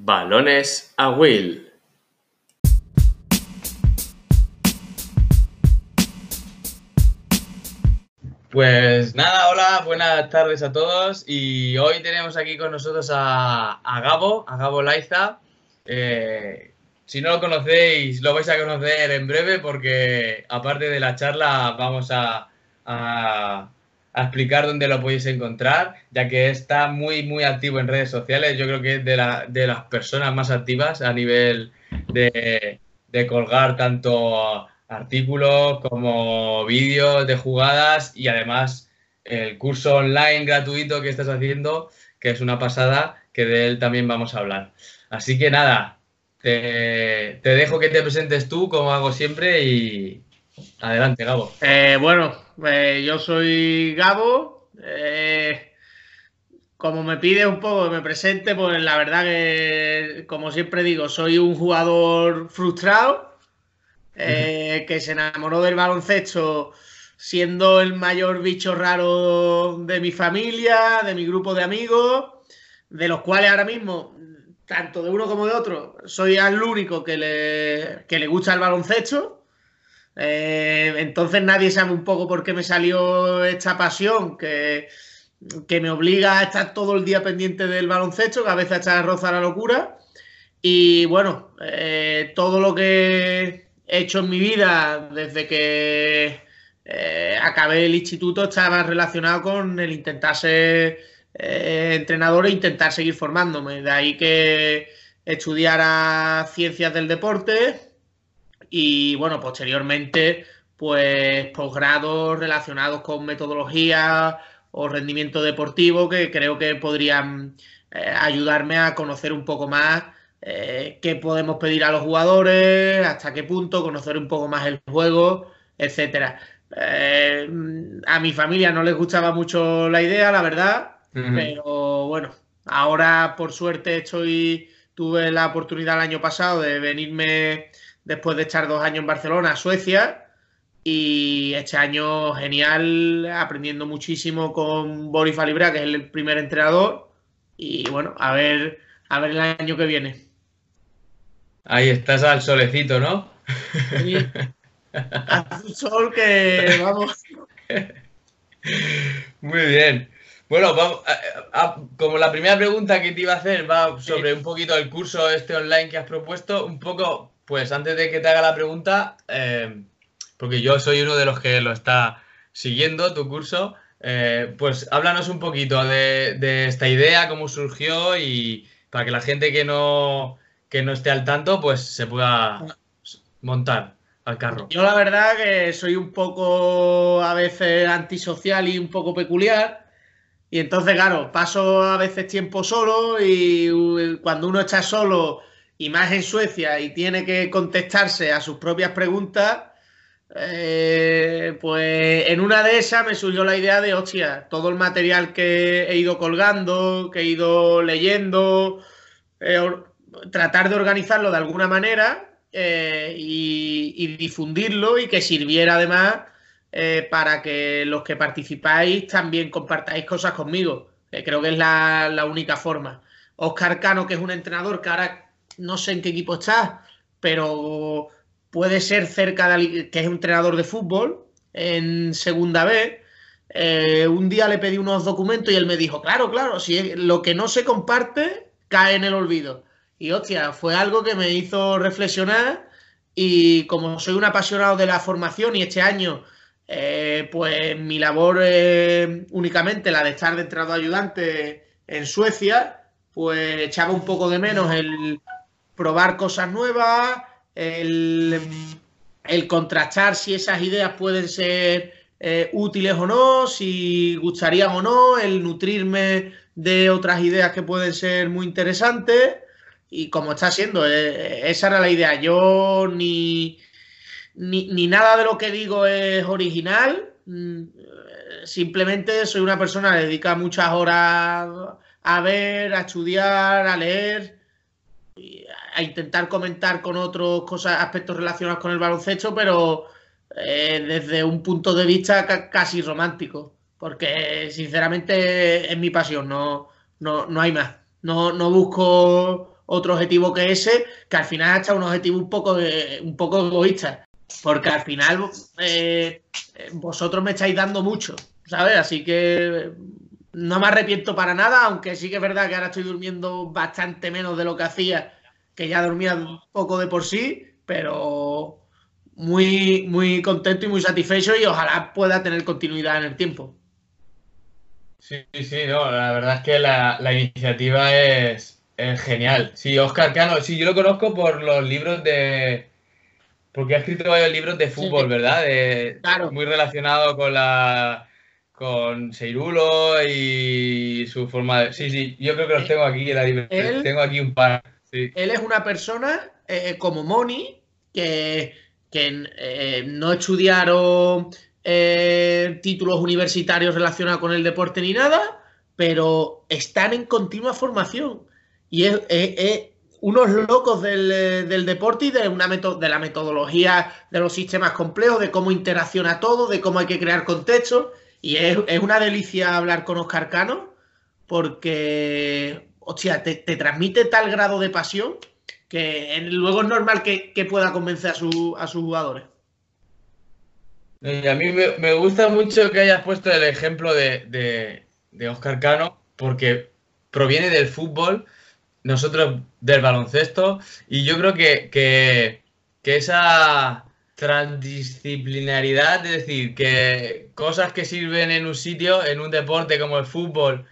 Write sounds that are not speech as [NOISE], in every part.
Balones a Will. Pues nada, hola, buenas tardes a todos y hoy tenemos aquí con nosotros a, Gabo, a Gabo Laiza. Eh, si no lo conocéis, lo vais a conocer en breve porque aparte de la charla vamos a, a, explicar dónde lo podéis encontrar, ya que está muy, muy activo en redes sociales. Yo creo que es de, la, de las personas más activas a nivel de, de colgar tanto artículos como vídeos de jugadas y además el curso online gratuito que estás haciendo, que es una pasada, que de él también vamos a hablar. Así que nada, te, dejo que te presentes tú, como hago siempre, y adelante, Gabo. Eh, bueno, eh, yo soy Gabo. Eh, como me pide un poco que me presente, pues la verdad que, como siempre digo, soy un jugador frustrado que se enamoró del baloncesto siendo el mayor bicho raro de mi familia, de mi grupo de amigos, de los cuales ahora mismo, tanto de uno como de otro, soy el único que le, le gusta el baloncesto. Eh, entonces nadie sabe un poco por qué me salió esta pasión que, que me obliga a estar todo el día pendiente del baloncesto, que a veces está roza la locura. Y bueno, eh, todo lo que he hecho en mi vida desde que eh, acabé el instituto estaba relacionado con el intentar ser entrenador e intentar seguir formándome. De ahí que estudiara ciencias del deporte y bueno, posteriormente pues posgrados relacionados con metodología o rendimiento deportivo que creo que podrían eh, ayudarme a conocer un poco más eh, qué podemos pedir a los jugadores, hasta qué punto, conocer un poco más el juego, etcétera. Eh, a mi familia no les gustaba mucho la idea, la verdad, pero bueno, ahora por suerte estoy, tuve la oportunidad el año pasado de venirme después de estar dos años en Barcelona a Suecia y este año genial, aprendiendo muchísimo con Boris Falibra, que es el primer entrenador y bueno, a ver, a ver el año que viene. Ahí estás al solecito, ¿no? Sí. un sol que vamos. Muy bien. Bueno, vamos, como la primera pregunta que te iba a hacer va sobre un poquito el curso este online que has propuesto, un poco, pues antes de que te haga la pregunta, eh, porque yo soy uno de los que lo está siguiendo, tu curso, eh, pues háblanos un poquito de esta idea, cómo surgió y para que la gente que no, que no esté al tanto, pues se pueda montar al carro. Yo la verdad que soy un poco a veces antisocial y un poco peculiar. Y entonces, claro, paso a veces tiempo solo y cuando uno está solo y más en Suecia y tiene que contestarse a sus propias preguntas, eh, pues en una de esas me surgió la idea de, hostia, todo el material que he ido colgando, que he ido leyendo, eh, tratar de organizarlo de alguna manera eh, y, difundirlo y que sirviera además para que los que participáis también compartáis cosas conmigo. creo que es la, única forma. Oscar Cano, que es un entrenador que ahora no sé en qué equipo está, pero puede ser cerca de que es un entrenador de fútbol en segunda B. Eh, un día le pedí unos documentos y él me dijo, claro, claro, si lo que no se comparte cae en el olvido. Y hostia, fue algo que me hizo reflexionar y como soy un apasionado de la formación y este año, eh, pues mi labor únicamente la de estar de entrado ayudante en Suecia, pues echaba un poco de menos el probar cosas nuevas, el, contrastar si esas ideas pueden ser eh, útiles o no, si gustarían o no, el nutrirme de otras ideas que pueden ser muy interesantes. Y como está siendo, eh, esa era la idea. Yo ni, ni, nada de lo que digo es original, mm, simplemente soy una persona que dedica muchas horas a ver, a estudiar, a leer, a intentar comentar con otros cosas, aspectos relacionados con el baloncesto, pero eh, desde un punto de vista casi romántico, porque sinceramente es mi pasión, no, no, no hay más. No, no busco otro objetivo que ese, que al final hasta un objetivo un poco, un poco egoísta. Porque al final eh, vosotros me estáis dando mucho, ¿sabes? Así que no me arrepiento para nada, aunque sí que es verdad que ahora estoy durmiendo bastante menos de lo que hacía, que ya dormía un poco de por sí, pero muy, muy contento y muy satisfecho y ojalá pueda tener continuidad en el tiempo. Sí, sí, no, la verdad es que la, iniciativa es, genial. Sí, Oscar Cano, sí, yo lo conozco por los libros de... Porque ha escrito varios libros de fútbol, ¿verdad? claro. Muy relacionado con la con Seirulo y su forma de... Sí, sí, yo creo que los tengo aquí en la Tengo aquí un par. Él es una persona eh, como Moni que, eh, no estudiaron eh, títulos universitarios relacionados con el deporte ni nada, pero están en continua formación. Y es, unos locos del, deporte y de, una de la metodología de los sistemas complejos, de cómo interacciona todo, de cómo hay que crear contextos. Y es, una delicia hablar con Oscar Cano porque, hostia, te, transmite tal grado de pasión que luego es normal que, pueda convencer a, su, a sus jugadores. a mí me, gusta mucho que hayas puesto el ejemplo de, Oscar Cano porque proviene del fútbol, nosotros del baloncesto, y yo creo que, que esa transdisciplinaridad, es decir, que cosas que sirven en un sitio, en un deporte como el fútbol,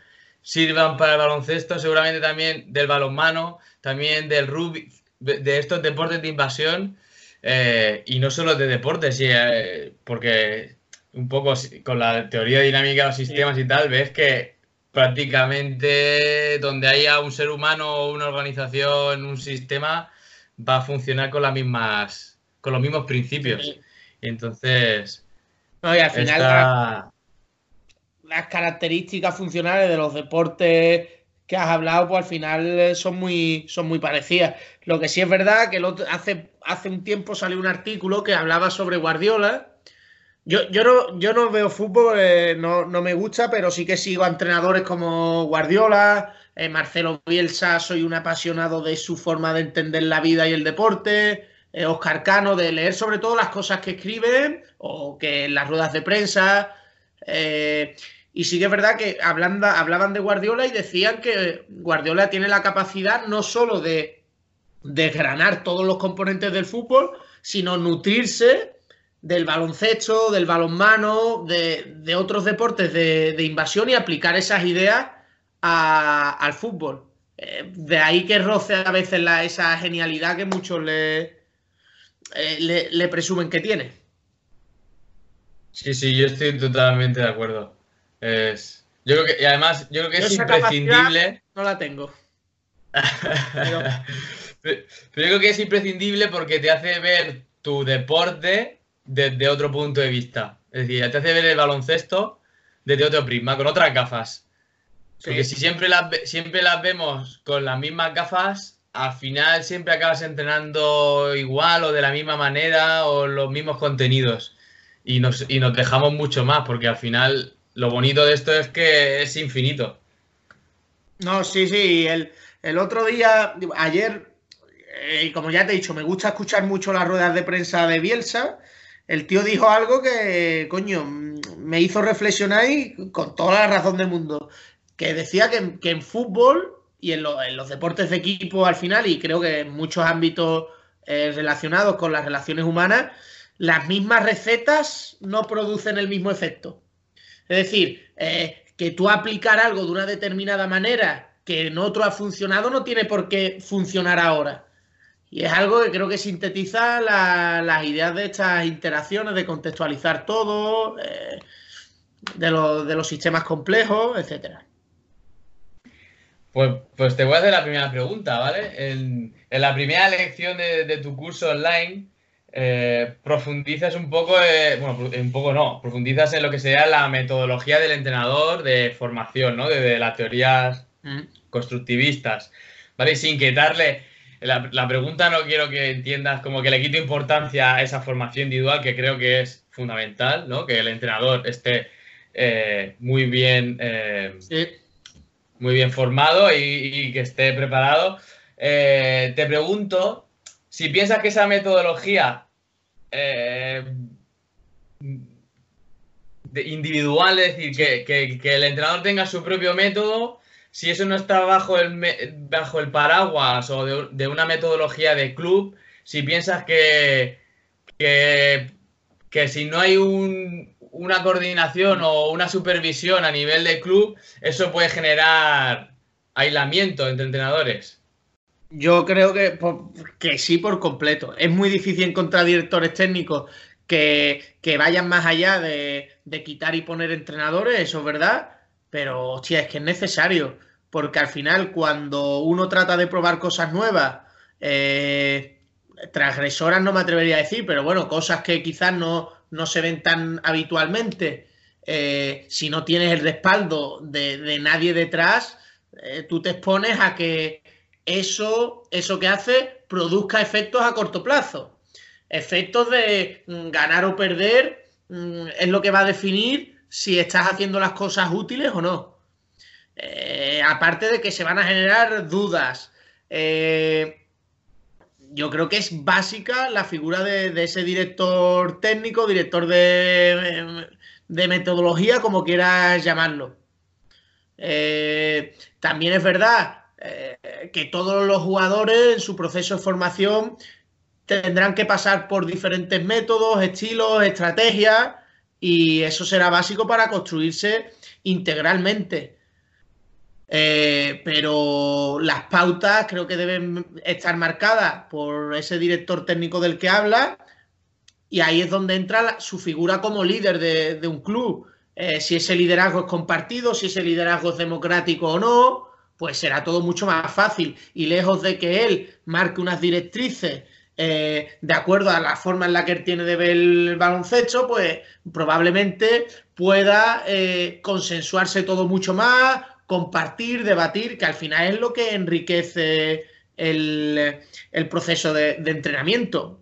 sirvan para el baloncesto, seguramente también del balonmano, también del rugby, de estos deportes de invasión, eh, y no solo de deportes, eh, porque un poco con la teoría dinámica de los sistemas y tal, ves que prácticamente donde haya un ser humano, una organización, un sistema, va a funcionar con las mismas con los mismos principios. Entonces. No, y al final las, características funcionales de los deportes que has hablado, pues al final son muy, son muy parecidas. Lo que sí es verdad que hace, hace un tiempo salió un artículo que hablaba sobre Guardiola. Yo, yo, no, yo no veo fútbol, eh, no, me gusta, pero sí que sigo a entrenadores como Guardiola, eh, Marcelo Bielsa, soy un apasionado de su forma de entender la vida y el deporte. Oscar Cano, de leer sobre todo las cosas que escriben o que en las ruedas de prensa. Eh, y sí que es verdad que hablaban de Guardiola y decían que Guardiola tiene la capacidad no solo de desgranar todos los componentes del fútbol, sino nutrirse del baloncesto, del balonmano, de, otros deportes de, invasión y aplicar esas ideas al fútbol. Eh, de ahí que roce a veces esa genialidad que muchos le, eh, le, presumen que tiene. Sí, sí, yo estoy totalmente de acuerdo. Es, yo creo que, y además, yo creo que es imprescindible. No la tengo. [LAUGHS] pero... pero... yo creo que es imprescindible porque te hace ver tu deporte desde otro punto de vista. Es decir, te hace ver el baloncesto desde otro prisma, con otras gafas. Porque si siempre las, siempre las vemos con las mismas gafas, al final siempre acabas entrenando igual o de la misma manera o los mismos contenidos. Y nos, dejamos mucho más, porque al final lo bonito de esto es que es infinito. No, sí, sí. El, otro día, ayer, eh, y como ya te he dicho, me gusta escuchar mucho las ruedas de prensa de Bielsa. El tío dijo algo que, coño, me hizo reflexionar y con toda la razón del mundo. Que decía que, que en fútbol y en, los deportes de equipo al final, y creo que en muchos ámbitos eh, relacionados con las relaciones humanas, las mismas recetas no producen el mismo efecto. Es decir, eh, que tú aplicar algo de una determinada manera que en otro ha funcionado no tiene por qué funcionar ahora. Y es algo que creo que sintetiza las ideas de estas interacciones, de contextualizar todo, eh, de, los sistemas complejos, etcétera. Pues, pues, te voy a hacer la primera pregunta, ¿vale? En, la primera lección de, tu curso online, eh, profundizas un poco, eh, bueno, un poco no, profundizas en lo que sería la metodología del entrenador de formación, ¿no? De, las teorías mm. constructivistas, ¿vale? sin quitarle, la, la, pregunta no quiero que entiendas como que le quito importancia a esa formación individual, que creo que es fundamental, ¿no? Que el entrenador esté eh, muy bien... Sí muy bien formado y, que esté preparado. eh, te pregunto si piensas que esa metodología eh, es decir, que, el entrenador tenga su propio método, si eso no está bajo el, bajo el paraguas o de, una metodología de club, si piensas que, que, si no hay una coordinación o una supervisión a nivel de club, eso puede generar aislamiento entre entrenadores. Yo creo que, que sí por completo. Es muy difícil encontrar directores técnicos que, vayan más allá de, quitar y poner entrenadores, eso es verdad, pero hostia, es que es necesario, porque al final cuando uno trata de probar cosas nuevas, eh, transgresoras no me atrevería a decir, pero bueno, cosas que quizás no, no se ven tan habitualmente, eh, si no tienes el respaldo de, nadie detrás, eh, tú te expones a que eso, eso que hace produzca efectos a corto plazo efectos de mm, ganar o perder mm, es lo que va a definir si estás haciendo las cosas útiles o no. Eh, aparte de que se van a generar dudas. Eh, yo creo que es básica la figura de, ese director técnico, director de, metodología, como quieras llamarlo. Eh, también es verdad que todos los jugadores en su proceso de formación tendrán que pasar por diferentes métodos, estilos, estrategias y eso será básico para construirse integralmente. Eh, pero las pautas creo que deben estar marcadas por ese director técnico del que habla y ahí es donde entra su figura como líder de, un club. Eh, si ese liderazgo es compartido, si ese liderazgo es democrático o no, pues será todo mucho más fácil. Y lejos de que él marque unas directrices eh, de acuerdo a la forma en la que él tiene de ver el baloncesto, pues probablemente pueda eh, consensuarse todo mucho más, compartir, debatir, que al final es lo que enriquece el, proceso de, entrenamiento.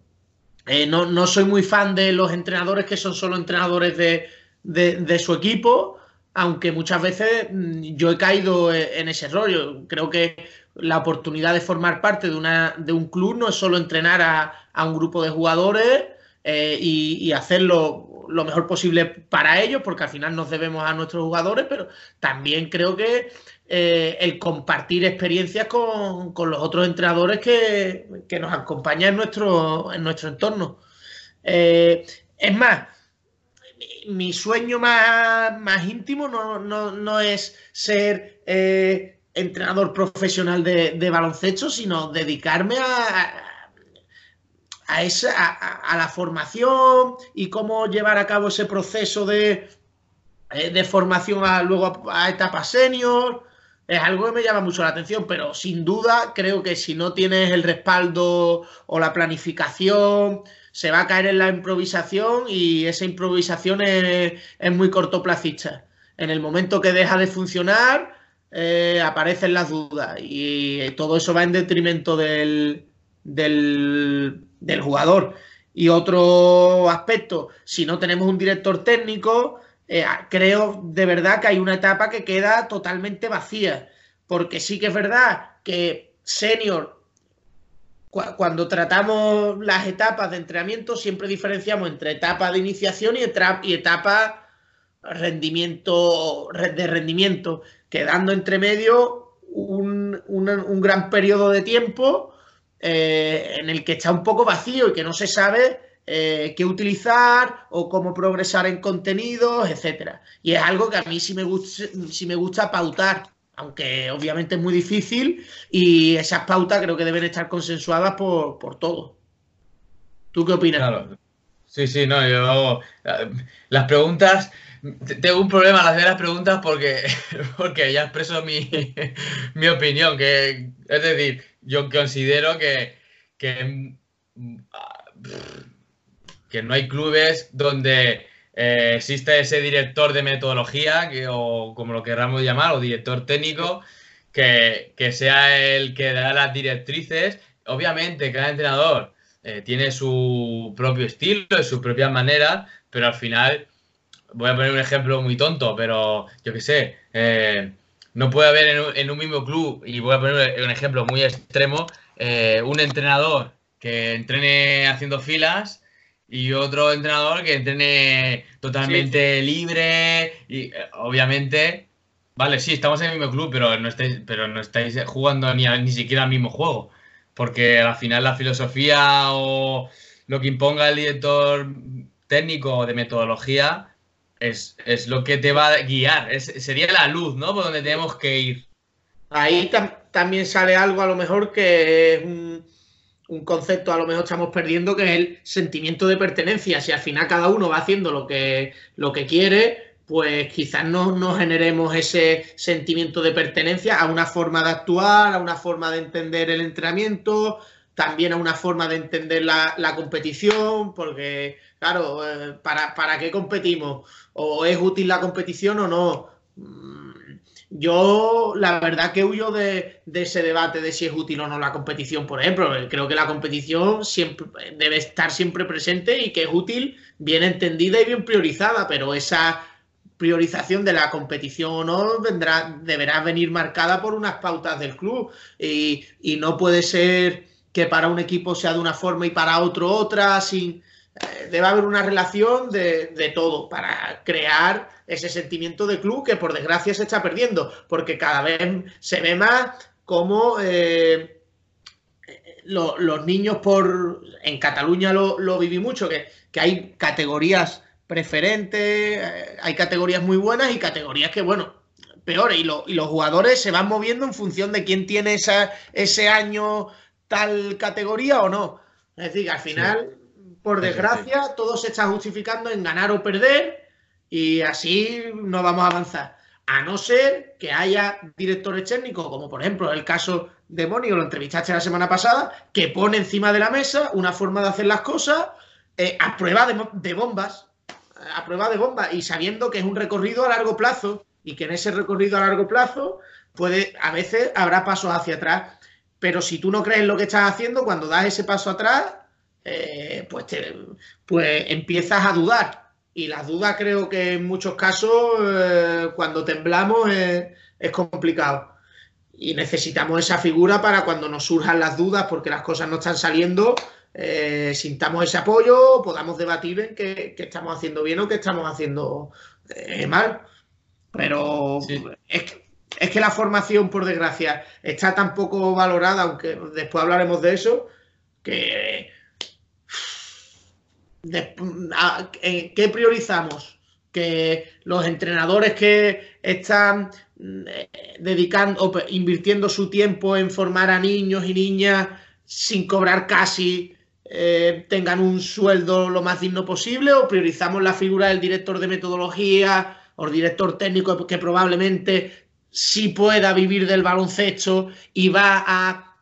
Eh, no, soy muy fan de los entrenadores que son solo entrenadores de su equipo, aunque muchas veces mm, yo he caído en ese rollo. Creo que la oportunidad de formar parte de, una, de un club no es solo entrenar a, un grupo de jugadores eh, y, hacerlo lo mejor posible para ellos, porque al final nos debemos a nuestros jugadores, pero también creo que eh, el compartir experiencias con, los otros entrenadores que, nos acompañan en nuestro, en nuestro entorno. Eh, es más, mi sueño más, más íntimo no, no, es ser entrenador profesional de, baloncesto, sino dedicarme a, a, esa, a, la formación y cómo llevar a cabo ese proceso de, eh, de formación a, luego a, etapa senior. Es algo que me llama mucho la atención, pero sin duda creo que si no tienes el respaldo o la planificación, se va a caer en la improvisación y esa improvisación es, es muy cortoplacista. En el momento que deja de funcionar, eh, aparecen las dudas y todo eso va en detrimento del, del, jugador. Y otro aspecto, si no tenemos un director técnico, eh, creo de verdad que hay una etapa que queda totalmente vacía, porque sí que es verdad que senior, cuando tratamos las etapas de entrenamiento, siempre diferenciamos entre etapa de iniciación y, etapa rendimiento, de rendimiento quedando entre medio un, gran periodo de tiempo eh, en el que está un poco vacío y que no se sabe eh, qué utilizar o cómo progresar en contenidos, etcétera. Y es algo que a mí me sí me gusta pautar, aunque obviamente es muy difícil y esas pautas creo que deben estar consensuadas por, por todos. ¿Tú qué opinas? Sí, sí, no, yo las preguntas tengo un problema al hacer las preguntas porque, [LAUGHS] porque ya expreso mi, [LAUGHS] mi opinión. Que, es decir, yo considero que, que, no hay clubes donde eh, exista ese director de metodología, que, o como lo queramos llamar, o director técnico, que, sea el que da las directrices. Obviamente, cada entrenador eh, tiene su propio estilo, su propia manera, pero al final voy a poner un ejemplo muy tonto, pero yo qué sé, eh, no puede haber en un, mismo club, y voy a poner un ejemplo muy extremo, un entrenador que entrene haciendo filas y otro entrenador que entrene totalmente libre y eh, obviamente vale sí estamos en el mismo club pero no estáis pero no estáis jugando ni, ni siquiera al mismo juego porque al final la filosofía o lo que imponga el director técnico de metodología es, lo que te va a guiar, sería la luz, ¿no? Por donde tenemos que ir. Ahí también sale algo a lo mejor que es un, concepto a lo mejor estamos perdiendo, que es el sentimiento de pertenencia. Si al final cada uno va haciendo lo que, lo que quiere, pues quizás no, no generemos ese sentimiento de pertenencia a una forma de actuar, a una forma de entender el entrenamiento, también a una forma de entender la, competición, porque, claro, eh, ¿para, ¿para, qué competimos? ¿O es útil la competición o no? Yo, la verdad que huyo de, ese debate de si es útil o no la competición, por ejemplo. Creo que la competición siempre, debe estar siempre presente y que es útil, bien entendida y bien priorizada, pero esa priorización de la competición o no vendrá, deberá venir marcada por unas pautas del club y, y no puede ser que para un equipo sea de una forma y para otro otra, sin, eh, debe haber una relación de, todo para crear ese sentimiento de club que por desgracia se está perdiendo, porque cada vez se ve más como eh, los niños por... En Cataluña lo, viví mucho, que, hay categorías preferentes, eh, hay categorías muy buenas y categorías que, bueno, peores, y, y los jugadores se van moviendo en función de quién tiene esa, ese año tal categoría o no. Es decir, al final, por desgracia, todo se está justificando en ganar o perder y así no vamos a avanzar. A no ser que haya directores técnicos, como por ejemplo el caso de Moni, lo entrevistaste la semana pasada, que pone encima de la mesa una forma de hacer las cosas eh, a prueba de, de bombas, a prueba de bombas, y sabiendo que es un recorrido a largo plazo y que en ese recorrido a largo plazo puede, a veces habrá pasos hacia atrás pero si tú no crees en lo que estás haciendo, cuando das ese paso atrás, eh, pues, pues empiezas a dudar. Y las dudas creo que en muchos casos, eh, cuando temblamos, es complicado. Y necesitamos esa figura para cuando nos surjan las dudas, porque las cosas no están saliendo, eh, sintamos ese apoyo, podamos debatir en qué, estamos haciendo bien o qué estamos haciendo mal. Pero es que es que la formación, por desgracia, está tan poco valorada, aunque después hablaremos de eso, que... ¿Qué priorizamos? Que los entrenadores que están eh, dedicando, invirtiendo su tiempo en formar a niños y niñas sin cobrar casi, eh, tengan un sueldo lo más digno posible, o priorizamos la figura del director de metodología o director técnico que probablemente si pueda vivir del baloncesto y va a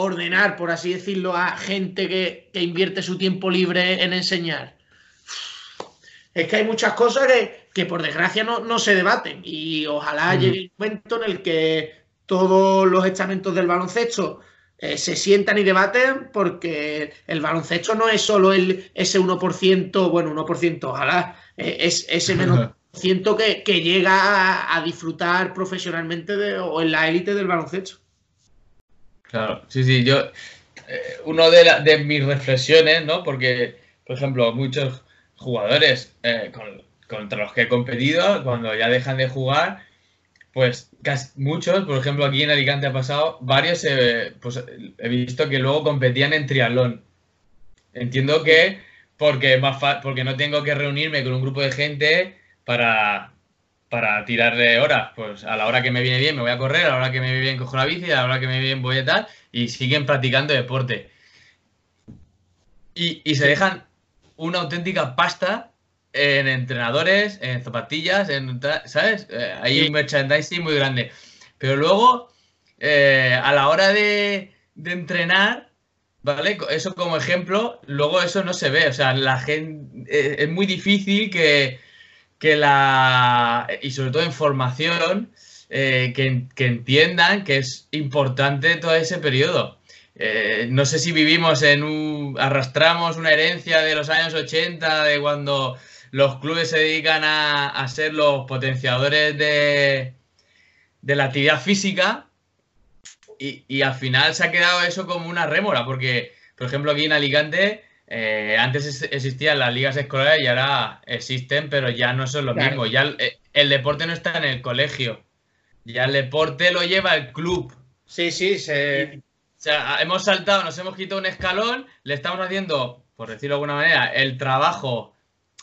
ordenar, por así decirlo, a gente que, invierte su tiempo libre en enseñar. Es que hay muchas cosas que, por desgracia no, se debaten y ojalá llegue el momento en el que todos los estamentos del baloncesto eh, se sientan y debaten porque el baloncesto no es solo el, ese 1%, bueno, 1%, ojalá, eh, es ese menos [LAUGHS] siento que, llega a, disfrutar profesionalmente de, o en la élite del baloncesto. Claro, sí, sí, yo, eh, uno de, de, mis reflexiones, ¿no? Porque, por ejemplo, muchos jugadores eh, contra los que he competido, cuando ya dejan de jugar, pues casi, muchos, por ejemplo, aquí en Alicante ha pasado, varios, eh, pues he visto que luego competían en triatlón. Entiendo que porque, más porque no tengo que reunirme con un grupo de gente para, para tirarle horas. Pues a la hora que me viene bien me voy a correr, a la hora que me viene bien cojo la bici, a la hora que me viene bien voy a tal, y siguen practicando deporte. Y, se dejan una auténtica pasta en entrenadores, en zapatillas, en, ¿sabes? Eh, hay un merchandising muy grande. Pero luego, eh, a la hora de, de, entrenar, ¿vale? Eso como ejemplo, luego eso no se ve. O sea, la gente, eh, es muy difícil que, que la. y sobre todo en formación, eh, que, entiendan que es importante todo ese periodo. Eh, no sé si vivimos en un. arrastramos una herencia de los años 80, de cuando los clubes se dedican a, ser los potenciadores de, de la actividad física y, al final se ha quedado eso como una rémora, porque, por ejemplo, aquí en Alicante, eh, antes existían las ligas escolares y ahora existen, pero ya no son lo mismo. Ya el, el, deporte no está en el colegio, ya el deporte lo lleva el club. Sí, sí, se... O sea, hemos saltado, nos hemos quitado un escalón, le estamos haciendo, por decirlo de alguna manera, el trabajo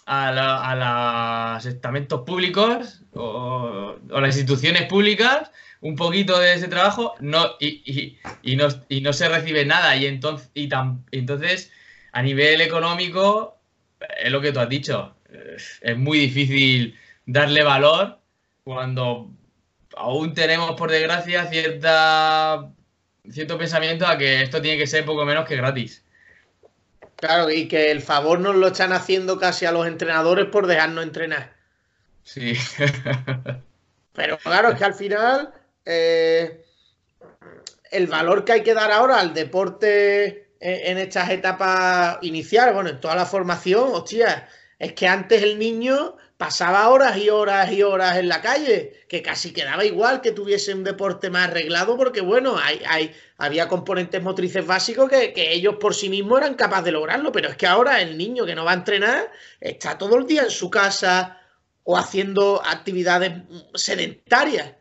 a, los estamentos públicos o, las instituciones públicas, un poquito de ese trabajo no, y, no, y no se recibe nada. Y entonces, y entonces, a nivel económico, es lo que tú has dicho, es muy difícil darle valor cuando aún tenemos, por desgracia, cierta cierto pensamiento a que esto tiene que ser poco menos que gratis. Claro, y que el favor nos lo están haciendo casi a los entrenadores por dejarnos entrenar. Sí. [LAUGHS] Pero claro, es que al final eh, el valor que hay que dar ahora al deporte en, estas etapas iniciales, bueno, en toda la formación, hostia, es que antes el niño pasaba horas y horas y horas en la calle, que casi quedaba igual que tuviese un deporte más arreglado, porque bueno, hay, hay, había componentes motrices básicos que, ellos por sí mismos eran capaces de lograrlo, pero es que ahora el niño que no va a entrenar está todo el día en su casa o haciendo actividades sedentarias.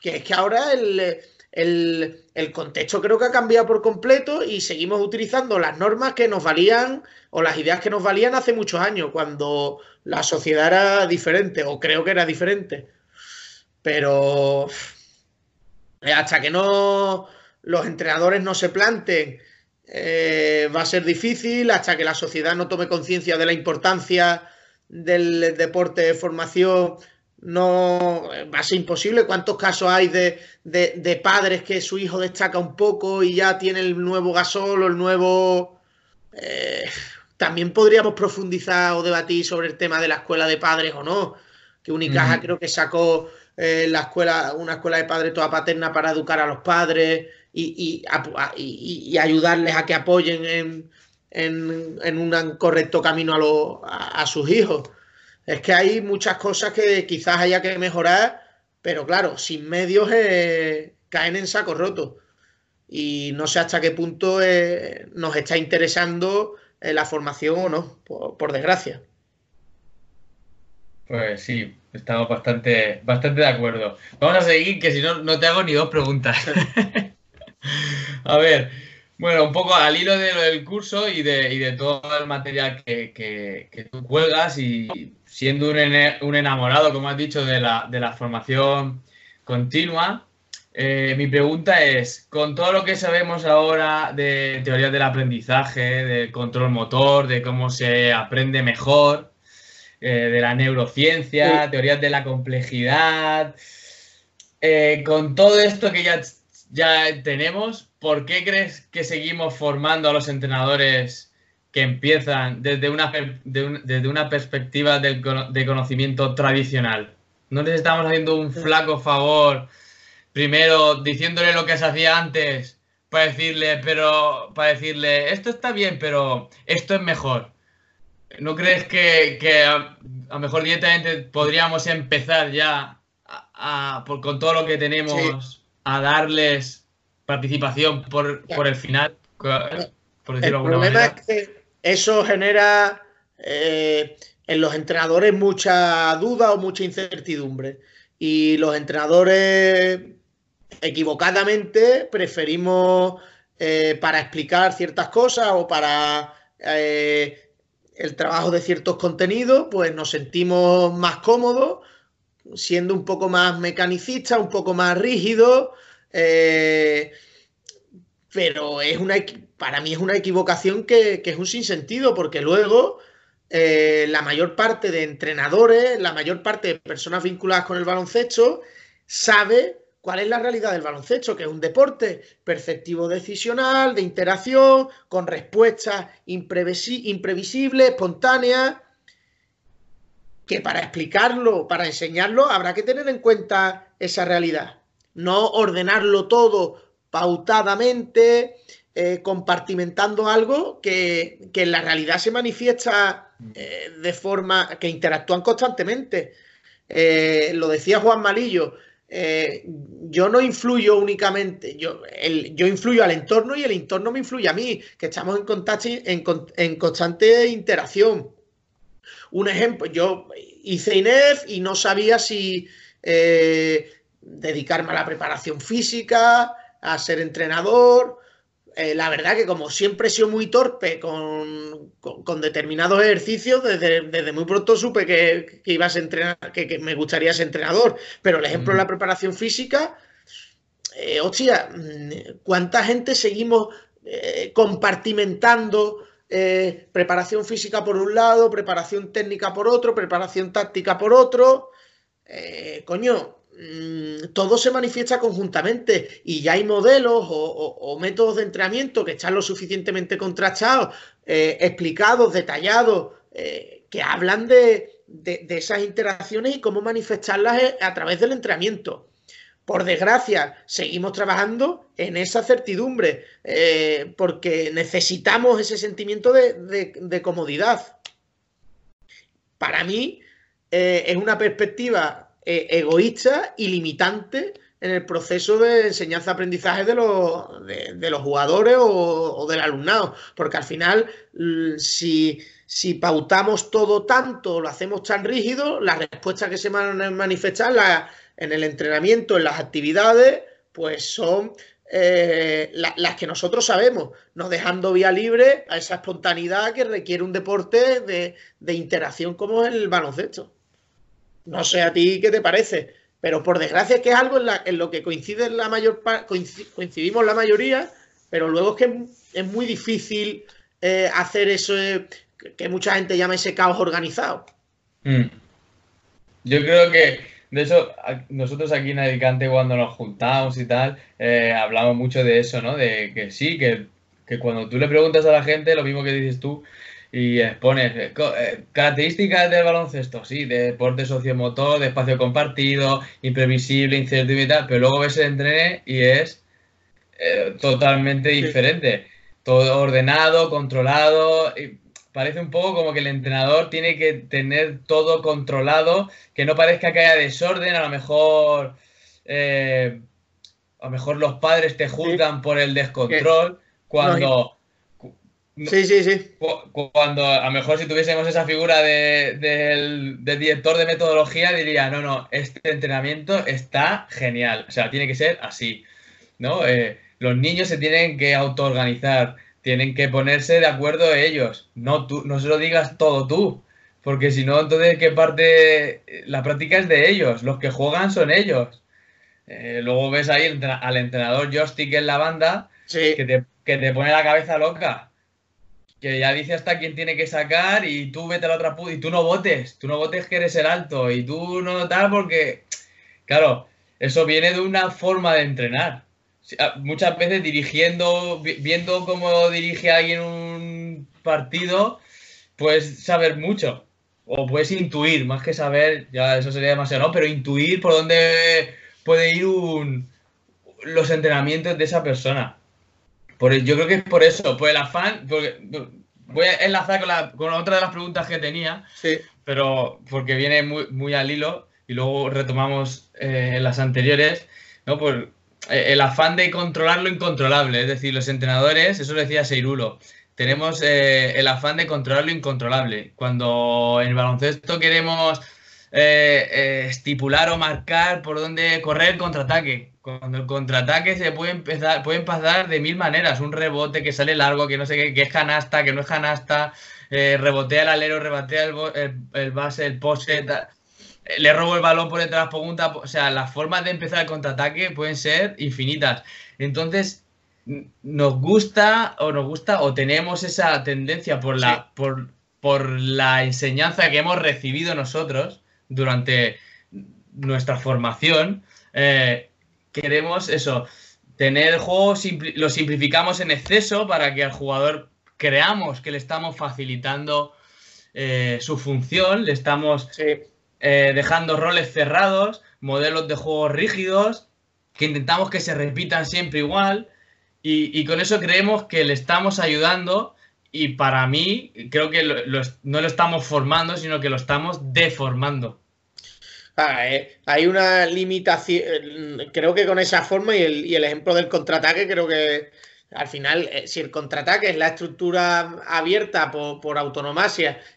Que es que ahora el, el, contexto creo que ha cambiado por completo y seguimos utilizando las normas que nos valían o las ideas que nos valían hace muchos años, cuando la sociedad era diferente, o creo que era diferente. Pero hasta que no los entrenadores no se planten, eh, va a ser difícil, hasta que la sociedad no tome conciencia de la importancia del deporte de formación no va a ser imposible. ¿Cuántos casos hay de, padres que su hijo destaca un poco y ya tiene el nuevo gasol o el nuevo... Eh, también podríamos profundizar o debatir sobre el tema de la escuela de padres o no. Que Unicaja creo que sacó eh, la escuela, una escuela de padres toda paterna para educar a los padres y, y, ayudarles a que apoyen en, en, un correcto camino a, a sus hijos. Es que hay muchas cosas que quizás haya que mejorar, pero claro, sin medios eh, caen en saco roto. Y no sé hasta qué punto eh, nos está interesando eh, la formación o no, por, desgracia. Pues sí, estamos bastante, bastante de acuerdo. Vamos a seguir, que si no, no te hago ni dos preguntas. [LAUGHS] a ver, bueno, un poco al hilo de del curso y de, y de todo el material que, que, tú cuelgas y siendo un, enamorado, como has dicho, de la, de la formación continua, eh, mi pregunta es, con todo lo que sabemos ahora de teorías del aprendizaje, del control motor, de cómo se aprende mejor, eh, de la neurociencia, teorías de la complejidad, eh, con todo esto que ya, ya tenemos, ¿por qué crees que seguimos formando a los entrenadores que empiezan desde una, desde una perspectiva de conocimiento tradicional? ¿No les estamos haciendo un flaco favor primero diciéndole lo que se hacía antes para decirle, pero para decirle, esto está bien, pero esto es mejor? ¿No crees que, a, lo mejor directamente podríamos empezar ya con todo lo que tenemos a darles participación por, por el final, por decirlo el problema es que eso genera eh, en los entrenadores mucha duda o mucha incertidumbre. Y los entrenadores equivocadamente preferimos eh, para explicar ciertas cosas o para eh, el trabajo de ciertos contenidos, pues nos sentimos más cómodos, siendo un poco más mecanicistas, un poco más rígidos. Eh, pero es una, para mí es una equivocación que, es un sinsentido, porque luego eh, la mayor parte de entrenadores, la mayor parte de personas vinculadas con el baloncesto, sabe cuál es la realidad del baloncesto, que es un deporte perceptivo decisional, de interacción, con respuestas imprevisibles, espontáneas, que para explicarlo, para enseñarlo, habrá que tener en cuenta esa realidad no ordenarlo todo pautadamente, eh, compartimentando algo que, en la realidad se manifiesta eh, de forma que interactúan constantemente. Eh, lo decía Juan Malillo, yo no influyo únicamente, yo, yo influyo al entorno y el entorno me influye a mí, que estamos en, contacto, en, constante interacción. Un ejemplo, yo hice INEF y no sabía si eh, dedicarme a la preparación física, a ser entrenador, eh, la verdad que como siempre he sido muy torpe con, determinados ejercicios, desde, muy pronto supe que, iba a entrenar, que, me gustaría ser entrenador. Pero el ejemplo de la preparación física, eh, hostia, mm, ¿cuánta gente seguimos eh, compartimentando preparación física por un lado, preparación técnica por otro, preparación táctica por otro? coño, Mm, todo se manifiesta conjuntamente y ya hay modelos o, métodos de entrenamiento que están lo suficientemente contrastados, eh, explicados, detallados, eh, que hablan de, esas interacciones y cómo manifestarlas eh, a través del entrenamiento. Por desgracia, seguimos trabajando en esa certidumbre porque necesitamos ese sentimiento de comodidad. Para mí es una perspectiva eh, egoísta y limitante en el proceso de enseñanza-aprendizaje de los, de, los jugadores o, del alumnado. Porque al final, si, si pautamos todo tanto, lo hacemos tan rígido, las respuestas que se van a manifestar en el entrenamiento, en las actividades, pues son eh, las que nosotros sabemos, no dejando vía libre a esa espontaneidad que requiere un deporte de, de interacción como el baloncesto. No sé a ti qué te parece, pero por desgracia es que es algo en, lo que coincide la mayor coincidimos la mayoría, pero luego es que es, muy difícil eh, hacer eso eh, que mucha gente llama ese caos organizado. Mm. Yo creo que, de eso, nosotros aquí en Alicante cuando nos juntamos y tal, eh, hablamos mucho de eso, ¿no? De que sí, que, que cuando tú le preguntas a la gente, lo mismo que dices tú, y expones eh, eh, características del baloncesto, sí, de deporte sociomotor, de espacio compartido, imprevisible, incertidumbre y tal, pero luego ves el entrene y es eh, totalmente diferente. Todo ordenado, controlado. Y parece un poco como que el entrenador tiene que tener todo controlado, que no parezca que haya desorden, a lo mejor. a lo mejor los padres te juzgan por el descontrol, cuando Sí, sí, sí. Cuando a lo mejor si tuviésemos esa figura del, director de metodología, diría, no, no, este entrenamiento está genial. O sea, tiene que ser así. ¿no? Eh, los niños se tienen que autoorganizar, tienen que ponerse de acuerdo ellos. No, tú, no se lo digas todo tú. Porque si no, entonces, ¿qué parte? La práctica es de ellos. Los que juegan son ellos. Eh, luego ves ahí al entrenador joystick en la banda que, te, que te pone la cabeza loca que ya dice hasta quién tiene que sacar y tú vete a la otra y tú no votes, tú no votes que eres el alto y tú no tal porque, claro, eso viene de una forma de entrenar. Ah, muchas veces dirigiendo, viendo cómo dirige alguien un partido, puedes saber mucho o puedes intuir, más que saber, ya eso sería demasiado, ¿no? Pero intuir por dónde puede ir un, los entrenamientos de esa persona yo creo que es por eso, por el afán. voy a enlazar con, otra de las preguntas que tenía, sí. pero porque viene muy, muy al hilo y luego retomamos eh, las anteriores, ¿no? Por eh, el afán de controlar lo incontrolable, es decir, los entrenadores, eso lo decía Seirulo, tenemos eh, el afán de controlar lo incontrolable. Cuando en el baloncesto queremos estipular o marcar por dónde correr el contraataque, cuando el contraataque se puede empezar, pueden pasar de mil maneras. Un rebote que sale largo, que no sé qué, que es canasta, que no es canasta, eh, rebotea el alero, rebotea el, base, el poste, eh, le robo el balón por detrás, pregunta. O sea, las formas de empezar el contraataque pueden ser infinitas. Entonces, nos gusta o nos gusta o tenemos esa tendencia por la, por, por la enseñanza que hemos recibido nosotros durante nuestra formación. Eh, queremos eso, tener el juego, lo simplificamos en exceso para que al jugador creamos que le estamos facilitando eh, su función, le estamos eh, dejando roles cerrados, modelos de juego rígidos, que intentamos que se repitan siempre igual, y, con eso creemos que le estamos ayudando y para mí creo que no lo estamos formando, sino que lo estamos deformando. Ah, eh, hay una limitación, creo que con esa forma y el, ejemplo del contraataque, creo que al final, eh, si el contraataque es la estructura abierta por, por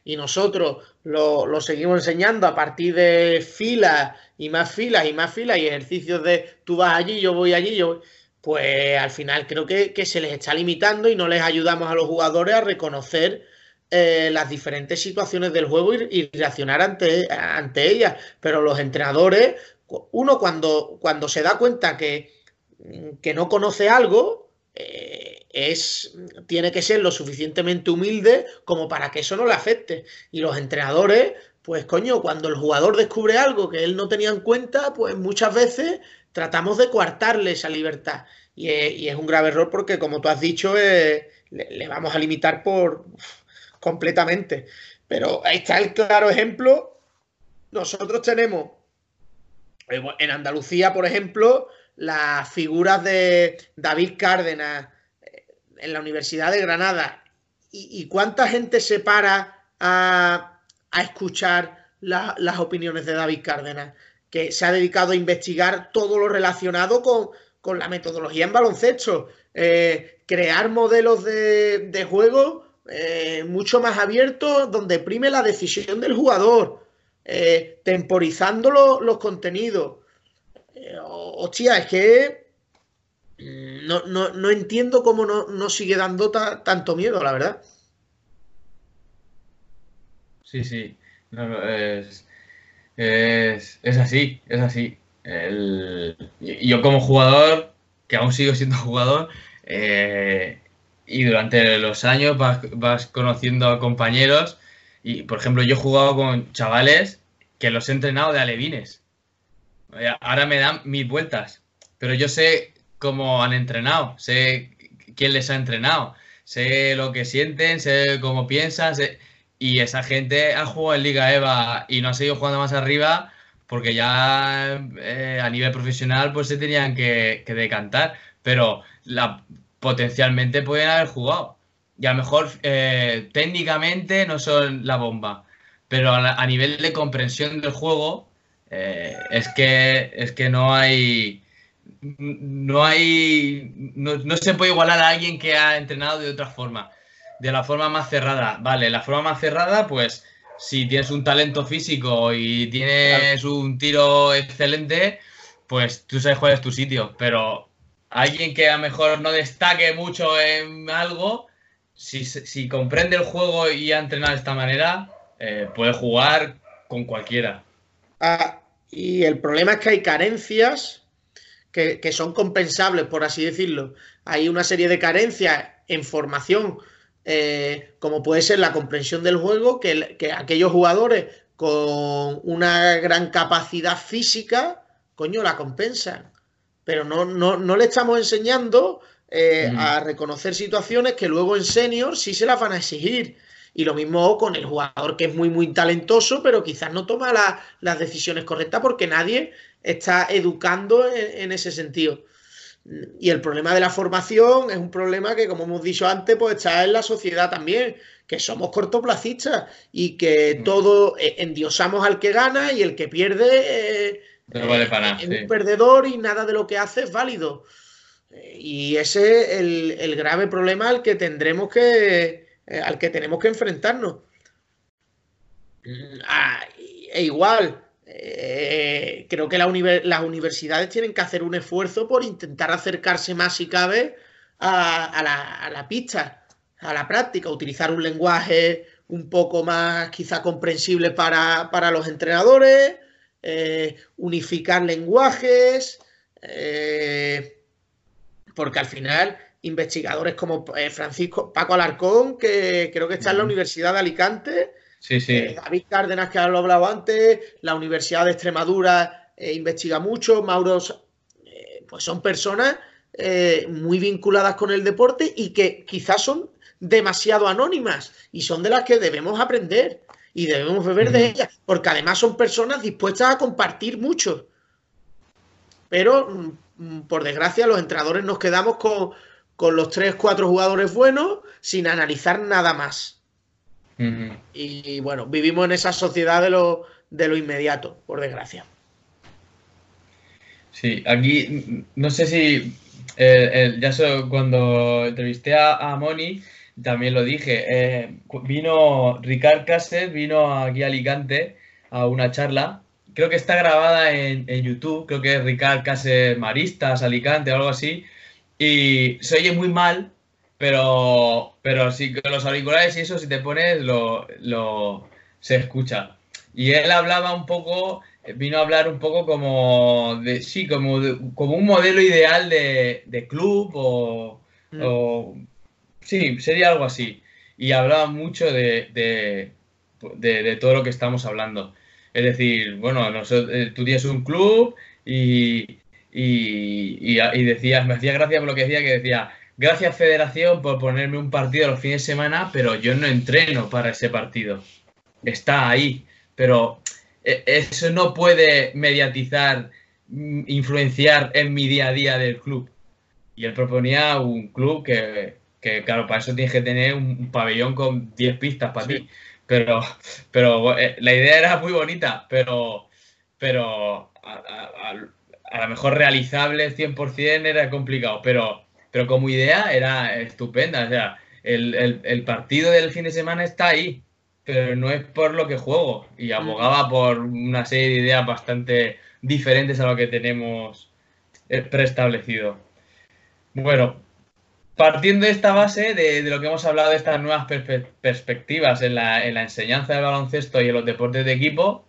y nosotros lo, seguimos enseñando a partir de filas y más filas y más filas y ejercicios de tú vas allí, yo voy allí, yo pues al final creo que se les está limitando y no les ayudamos a los jugadores a reconocer eh, las diferentes situaciones del juego y, y reaccionar ante, ante, ellas. Pero los entrenadores, uno cuando, cuando se da cuenta que, que no conoce algo, eh, es, tiene que ser lo suficientemente humilde como para que eso no le afecte. Y los entrenadores, pues coño, cuando el jugador descubre algo que él no tenía en cuenta, pues muchas veces tratamos de coartarle esa libertad. Y es, y es un grave error porque, como tú has dicho, eh, le, vamos a limitar por completamente. Pero ahí está el claro ejemplo. Nosotros tenemos eh, en Andalucía, por ejemplo, las figuras de David Cárdenas eh, en la Universidad de Granada. ¿Y, cuánta gente se para a, a escuchar la, las opiniones de David Cárdenas? Que se ha dedicado a investigar todo lo relacionado con, con la metodología en baloncesto, eh, crear modelos de, de juego eh, mucho más abiertos, donde prime la decisión del jugador, eh, temporizando lo, los contenidos. Eh, hostia, es que no, no, no entiendo cómo no, no sigue dando ta, tanto miedo, la verdad. Sí, sí. Es, es, así, es así. El, yo como jugador, que aún sigo siendo [LAUGHS] jugador, eh, y durante los años vas, vas, conociendo a compañeros. Y, por ejemplo, yo he jugado con chavales que los he entrenado de alevines. Ahora me dan mil vueltas, pero yo sé cómo han entrenado, sé quién les ha entrenado, sé lo que sienten, sé cómo piensan. Sé... Y esa gente ha jugado en Liga EVA y no ha seguido jugando más arriba porque ya eh, a nivel profesional pues se tenían que, que decantar. Pero la, potencialmente pueden haber jugado. Y a lo mejor eh, técnicamente no son la bomba, pero a, a nivel de comprensión del juego eh, es, que, es que no hay... No hay. No, no, se puede igualar a alguien que ha entrenado de otra forma. De la forma más cerrada. Vale, la forma más cerrada, pues si tienes un talento físico y tienes un tiro excelente, pues tú sabes cuál es tu sitio. Pero alguien que a lo mejor no destaque mucho en algo, si, comprende el juego y ha entrenado de esta manera, eh, puede jugar con cualquiera. Ah, y el problema es que hay carencias que, son compensables, por así decirlo. Hay una serie de carencias en formación, eh, como puede ser la comprensión del juego, que aquellos jugadores con una gran capacidad física, coño, la compensan pero no, no, no le estamos enseñando eh, mm. a reconocer situaciones que luego en senior sí se las van a exigir. Y lo mismo con el jugador que es muy, muy talentoso, pero quizás no toma la, las decisiones correctas porque nadie está educando en, en, ese sentido. Y el problema de la formación es un problema que, como hemos dicho antes, pues está en la sociedad también, que somos cortoplacistas y que mm. todo eh, endiosamos al que gana y el que pierde eh, no vale para nada. Es sí. un perdedor y nada de lo que hace es válido. Y ese es el, el grave problema al que tendremos que. Eh, al que tenemos que enfrentarnos. Ah, e igual, eh, creo que la las universidades tienen que hacer un esfuerzo por intentar acercarse más si cabe a, a, la, a la pista, a la práctica, utilizar un lenguaje un poco más quizá comprensible para, para los entrenadores, eh, unificar lenguajes, eh, porque al final investigadores como eh, Francisco Paco Alarcón, que creo que está en la Universidad de Alicante, sí, sí. David Cárdenas, que lo he hablado antes, la Universidad de Extremadura investiga mucho, Mauro, pues son personas muy vinculadas con el deporte y que quizás son demasiado anónimas y son de las que debemos aprender y debemos beber de ellas, porque además son personas dispuestas a compartir mucho. Pero, mm, por desgracia, los entrenadores nos quedamos con, con los tres, cuatro jugadores buenos sin analizar nada más. Uh -huh. Y bueno, vivimos en esa sociedad de los, de lo inmediato, por desgracia. Sí, aquí no sé si eh, ya cuando entrevisté a, Moni también lo dije. Eh, vino Ricard Cases, vino aquí a Alicante a una charla. Creo que está grabada en, YouTube, creo que es Ricard Cases Maristas, Alicante o algo así. Y se oye muy mal, pero, pero sí, con los auriculares y eso, si te pones, lo, lo se escucha. Y él hablaba un poco vino a hablar un poco como de, sí, como, como un modelo ideal de, club mm. o, sí, sería algo así. Y hablaba mucho de, de, todo lo que estamos hablando. Es decir, bueno, eh, tú tienes un club y, y, y, decías, me hacía gracia por lo que decía, que decía, gracias Federación por ponerme un partido los fines de semana, pero yo no entreno para ese partido. Está ahí, pero e, eso no puede mediatizar, mm, influenciar en mi día a día del club. Y él proponía un club que, claro, para eso tienes que tener un pabellón con 10 pistas para ti. Pero, pero eh, la idea era muy bonita, pero, pero a, lo mejor realizable 100% era complicado, pero, pero como idea era estupenda. O sea, el, el partido del fin de semana está ahí pero no es por lo que juego. Y abogaba por una serie de ideas bastante diferentes a lo que tenemos eh, preestablecido. Bueno, partiendo de esta base, de, lo que hemos hablado de estas nuevas perspectivas en la, en la enseñanza del baloncesto y en los deportes de equipo,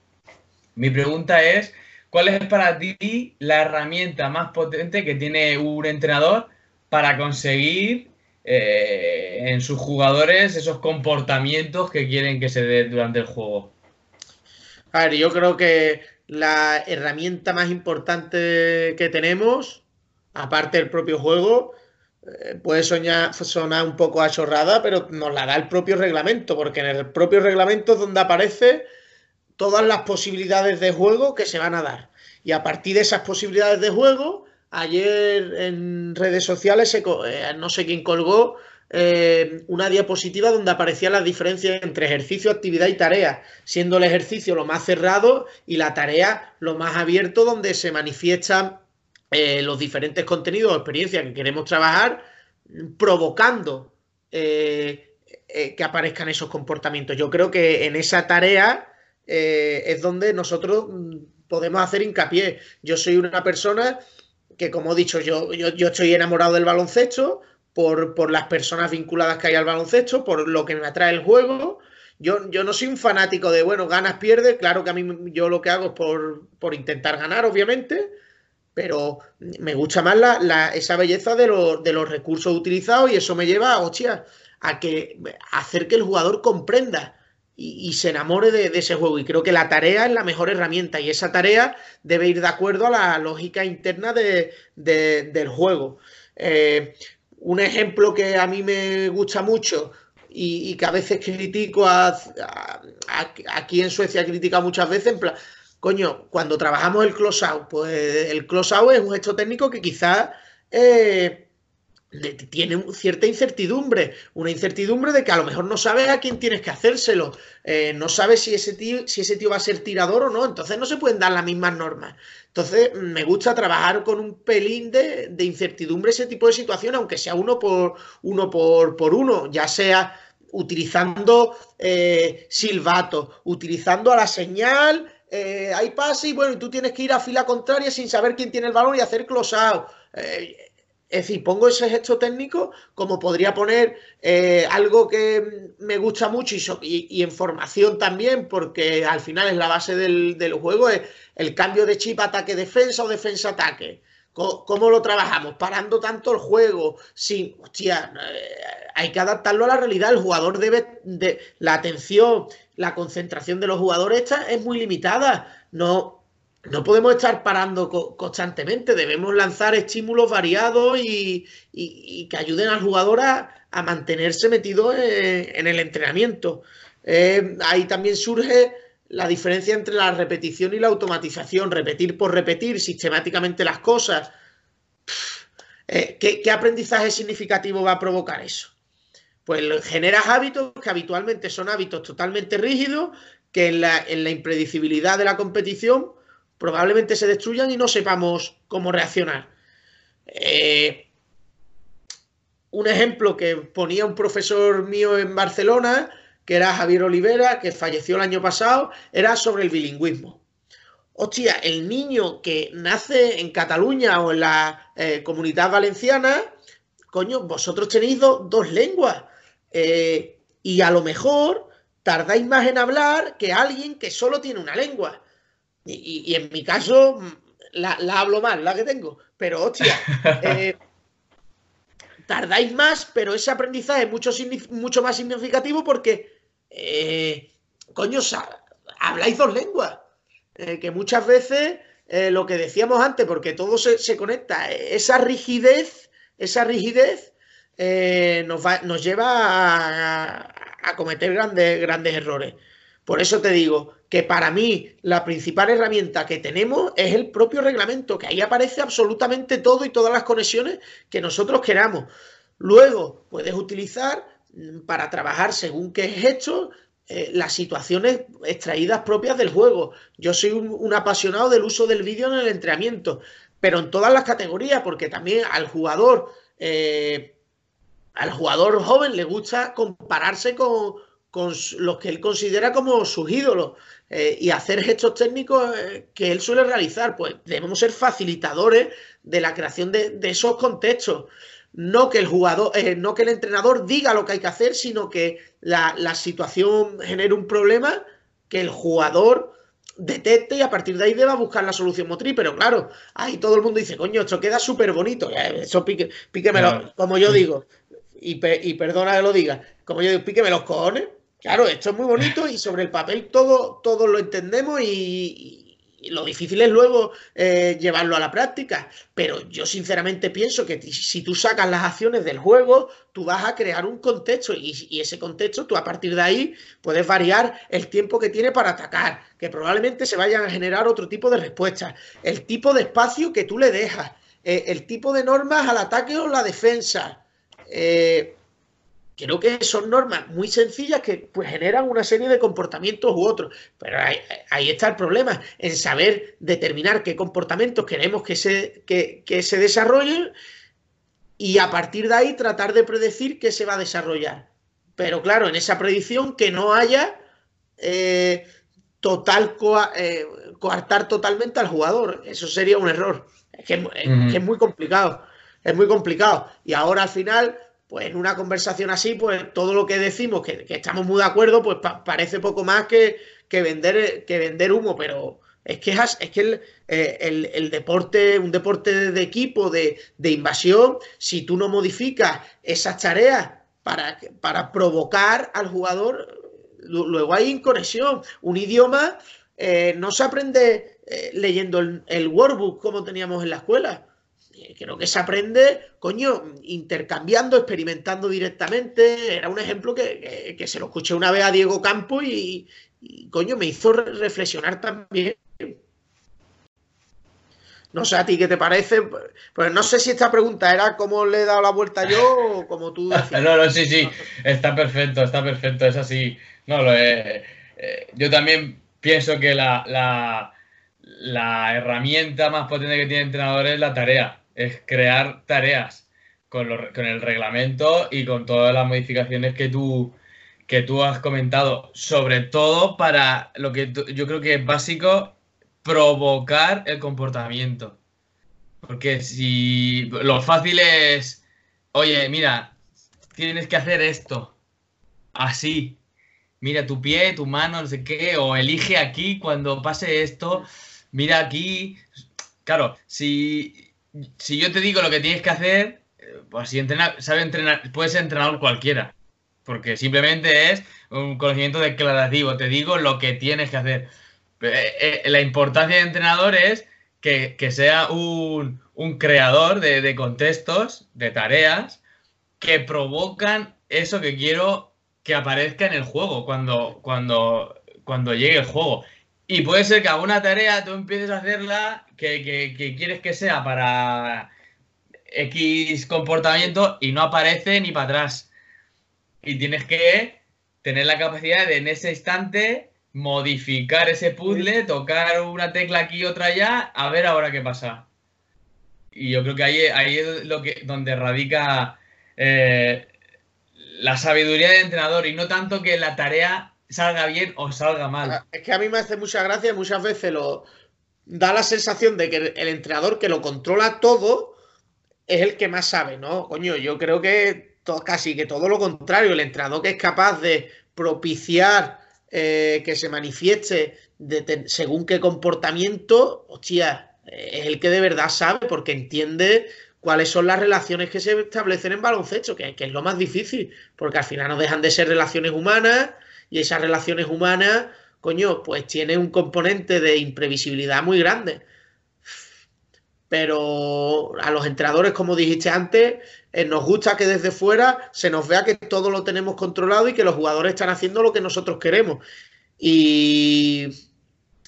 mi pregunta es, ¿cuál es para ti la herramienta más potente que tiene un entrenador para conseguir eh, en sus jugadores esos comportamientos que quieren que se dé durante el juego. A ver, yo creo que la herramienta más importante que tenemos, aparte del propio juego, puede soñar, sonar un poco achorrada, pero nos la da el propio reglamento, porque en el propio reglamento es donde aparece todas las posibilidades de juego que se van a dar. Y a partir de esas posibilidades de juego, Ayer en redes sociales, eh, no sé quién colgó eh, una diapositiva donde aparecían las diferencias entre ejercicio, actividad y tarea, siendo el ejercicio lo más cerrado y la tarea lo más abierto, donde se manifiestan eh, los diferentes contenidos o experiencias que queremos trabajar, provocando que aparezcan esos comportamientos. Yo creo que en esa tarea es donde nosotros mm, podemos hacer hincapié. Yo soy una persona que como he dicho, yo, yo, estoy enamorado del baloncesto, por, las personas vinculadas que hay al baloncesto, por lo que me atrae el juego. Yo, yo no soy un fanático de, bueno, ganas, pierdes. Claro que a mí yo lo que hago es por, intentar ganar, obviamente, pero me gusta más la, esa belleza de, de, los recursos utilizados y eso me lleva, a que hacer que el jugador comprenda y, se enamore de, ese juego. Y creo que la tarea es la mejor herramienta y esa tarea debe ir de acuerdo a la lógica interna del juego. Eh, un ejemplo que a mí me gusta mucho y, que a veces critico a, aquí en Suecia critica muchas veces, en plan, coño, cuando trabajamos el close out, pues el close out es un gesto técnico que quizás... Eh, tiene cierta incertidumbre, una incertidumbre de que a lo mejor no sabes a quién tienes que hacérselo, eh, no sabes si ese, tío, si ese tío va a ser tirador o no, entonces no se pueden dar las mismas normas. Entonces me gusta trabajar con un pelín de, incertidumbre ese tipo de situación, aunque sea uno por uno, por, por uno, ya sea utilizando eh, silbato, utilizando a la señal, eh, hay pase y bueno, y tú tienes que ir a fila contraria sin saber quién tiene el balón y hacer close out. Es decir, pongo ese gesto técnico como podría poner eh, algo que me gusta mucho y, en formación también, porque al final es la base del, juego, es el cambio de chip ataque-defensa o defensa-ataque. ¿Cómo, lo trabajamos? Parando tanto el juego, sin, hostia, eh, hay que adaptarlo a la realidad. El jugador debe, de, la atención, la concentración de los jugadores es muy limitada. No, no podemos estar parando constantemente, debemos lanzar estímulos variados y, que ayuden al jugador a, mantenerse metido en, el entrenamiento. Eh, ahí también surge la diferencia entre la repetición y la automatización, repetir por repetir sistemáticamente las cosas. Eh, ¿qué, aprendizaje significativo va a provocar eso? Pues generas hábitos que habitualmente son hábitos totalmente rígidos, que en la, impredecibilidad de la competición probablemente se destruyan y no sepamos cómo reaccionar. Eh, un ejemplo que ponía un profesor mío en Barcelona, que era Javier Olivera, que falleció el año pasado, era sobre el bilingüismo. Hostia, el niño que nace en Cataluña o en la eh, comunidad valenciana, coño, vosotros tenéis dos lenguas. Eh, y a lo mejor tardáis más en hablar que alguien que solo tiene una lengua. Y, en mi caso, la, hablo mal, la que tengo. Pero, hostia, [LAUGHS] eh, tardáis más, pero ese aprendizaje es mucho, mucho más significativo porque, eh, coño, habláis dos lenguas. Eh, que muchas veces, lo que decíamos antes, porque todo se, conecta, esa rigidez, esa rigidez nos, nos, lleva a, a, cometer grandes, grandes errores. Por eso te digo que para mí la principal herramienta que tenemos es el propio reglamento, que ahí aparece absolutamente todo y todas las conexiones que nosotros queramos. Luego puedes utilizar para trabajar según qué es esto eh, las situaciones extraídas propias del juego. Yo soy un, apasionado del uso del vídeo en el entrenamiento, pero en todas las categorías, porque también al jugador, eh, al jugador joven le gusta compararse con, los que él considera como sus ídolos eh, y hacer gestos técnicos eh, que él suele realizar. Pues debemos ser facilitadores de la creación de, esos contextos. No que el jugador, eh, no que el entrenador diga lo que hay que hacer, sino que la, situación genere un problema que el jugador detecte y a partir de ahí deba buscar la solución motriz. Pero claro, ahí todo el mundo dice, coño, esto queda súper bonito. Eso pique, píquemelo, como yo digo, y, y, perdona que lo diga, como yo digo, píqueme los cojones, Claro, esto es muy bonito y sobre el papel todo, todo lo entendemos y, lo difícil es luego eh, llevarlo a la práctica. Pero yo sinceramente pienso que si tú sacas las acciones del juego, tú vas a crear un contexto y, ese contexto tú a partir de ahí puedes variar el tiempo que tiene para atacar, que probablemente se vayan a generar otro tipo de respuestas, el tipo de espacio que tú le dejas, eh, el tipo de normas al ataque o la defensa. Eh, creo que son normas muy sencillas que pues, generan una serie de comportamientos u otros. Pero ahí, está el problema, en saber determinar qué comportamientos queremos que se, que, se desarrollen y a partir de ahí tratar de predecir qué se va a desarrollar. Pero claro, en esa predicción que no haya eh, total eh, coartar totalmente al jugador. Eso sería un error. Es que, es muy complicado. Es muy complicado. Y ahora al final pues en una conversación así, pues todo lo que decimos, que, estamos muy de acuerdo, pues parece poco más que, vender, que vender humo, pero es que, es que eh, el, deporte, un deporte de equipo, de, invasión, si tú no modificas esas tareas para, para provocar al jugador, luego hay inconexión. Un idioma eh, no se aprende eh, leyendo el, el workbook como teníamos en la escuela creo que se aprende, coño, intercambiando, experimentando directamente. Era un ejemplo que, se lo escuché una vez a Diego Campo y, coño, me hizo reflexionar también. No sé a ti qué te parece. Pues no sé si esta pregunta era cómo le he dado la vuelta yo o como tú [LAUGHS] decías. No, no, sí, sí. Está perfecto, está perfecto. Es así. No, lo eh, yo también pienso que la, la, la herramienta más potente que tiene el entrenador es la tarea es crear tareas con, el reglamento y con todas las modificaciones que tú, que tú has comentado, sobre todo para lo que yo creo que es básico, provocar el comportamiento. Porque si lo fácil es, oye, mira, tienes que hacer esto, así, mira tu pie, tu mano, no sé qué, o elige aquí cuando pase esto, mira aquí. Claro, si si yo te digo lo que tienes que hacer, eh, pues si entrenar, sabe entrenar, puedes entrenar cualquiera. Porque simplemente es un conocimiento declarativo. Te digo lo que tienes que hacer. Eh, eh, la importancia de entrenador es que, sea un, creador de, contextos, de tareas, que provocan eso que quiero que aparezca en el juego cuando, cuando, cuando llegue el juego. Y puede ser que alguna tarea tú empieces a hacerla que, quieres que sea para X comportamiento y no aparece ni para atrás. Y tienes que tener la capacidad de en ese instante modificar ese puzzle, tocar una tecla aquí y otra allá, a ver ahora qué pasa. Y yo creo que ahí, ahí es lo que, donde radica eh, la sabiduría del entrenador y no tanto que la tarea salga bien o salga mal. Ah, es que a mí me hace mucha gracia, muchas veces lo da la sensación de que el entrenador que lo controla todo es el que más sabe, ¿no? Coño, yo creo que casi que todo lo contrario, el entrenador que es capaz de propiciar eh, que se manifieste según qué comportamiento, hostia, es el que de verdad sabe porque entiende cuáles son las relaciones que se establecen en baloncesto, que, que es lo más difícil, porque al final no dejan de ser relaciones humanas y esas relaciones humanas, coño, pues tienen un componente de imprevisibilidad muy grande. Pero a los entrenadores, como dijiste antes, eh, nos gusta que desde fuera se nos vea que todo lo tenemos controlado y que los jugadores están haciendo lo que nosotros queremos. Y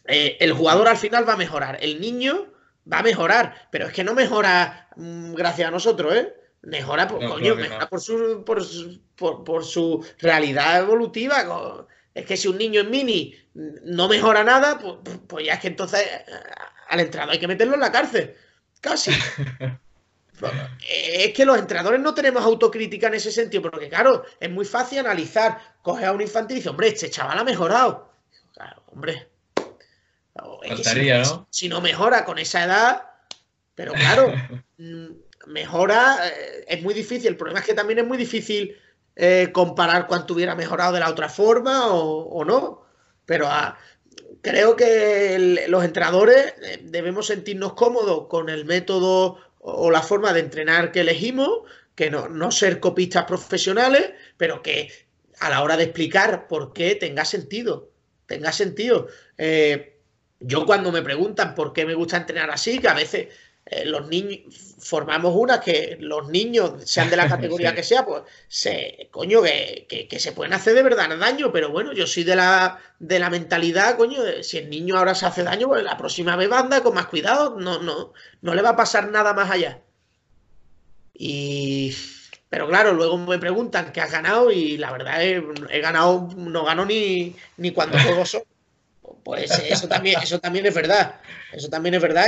eh, el jugador al final va a mejorar. El niño va a mejorar, pero es que no mejora mm, gracias a nosotros, ¿eh? Mejora, por, por, su, por, su realidad evolutiva. Es que si un niño en mini no mejora nada, pues, pues ya es que entonces al entrenador hay que meterlo en la cárcel. Casi. [LAUGHS] es que los entrenadores no tenemos autocrítica en ese sentido, porque claro, es muy fácil analizar, coge a un infantil y dice, hombre, este chaval ha mejorado. Claro, hombre. si, no, mejora con esa edad, pero claro, [LAUGHS] mejora, eh, es muy difícil. El problema es que también es muy difícil eh, comparar cuánto hubiera mejorado de la otra forma o, no. Pero ah, creo que los entrenadores eh, debemos sentirnos cómodos con el método o la forma de entrenar que elegimos, que no, no ser copistas profesionales, pero que a la hora de explicar por qué tenga sentido, tenga sentido. Yo cuando me preguntan por qué me gusta entrenar así, que a veces los niños, formamos una que los niños, sean de la [LAUGHS] categoría que sea, pues se, coño, que, se pueden hacer de verdad daño, pero bueno, yo soy de la, de la mentalidad, coño, si el niño ahora se hace daño, pues la próxima vez va a andar con más cuidado, no, no, no le va a pasar nada más allá. Y... Pero claro, luego me preguntan qué has ganado y la verdad es, he ganado, no gano ni, ni cuando juego [LAUGHS] solo. Pues eso también, eso también es verdad. Eso también es verdad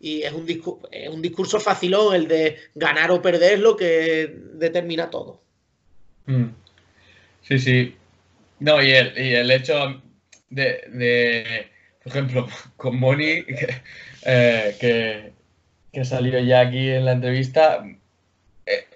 y, es, un discurso, es un discurso facilón el de ganar o perder lo que determina todo. Mm. Sí, sí. No, y el, y el hecho de, por ejemplo, [LAUGHS] con Moni, eh, que, que, salió ya aquí en la entrevista, eh,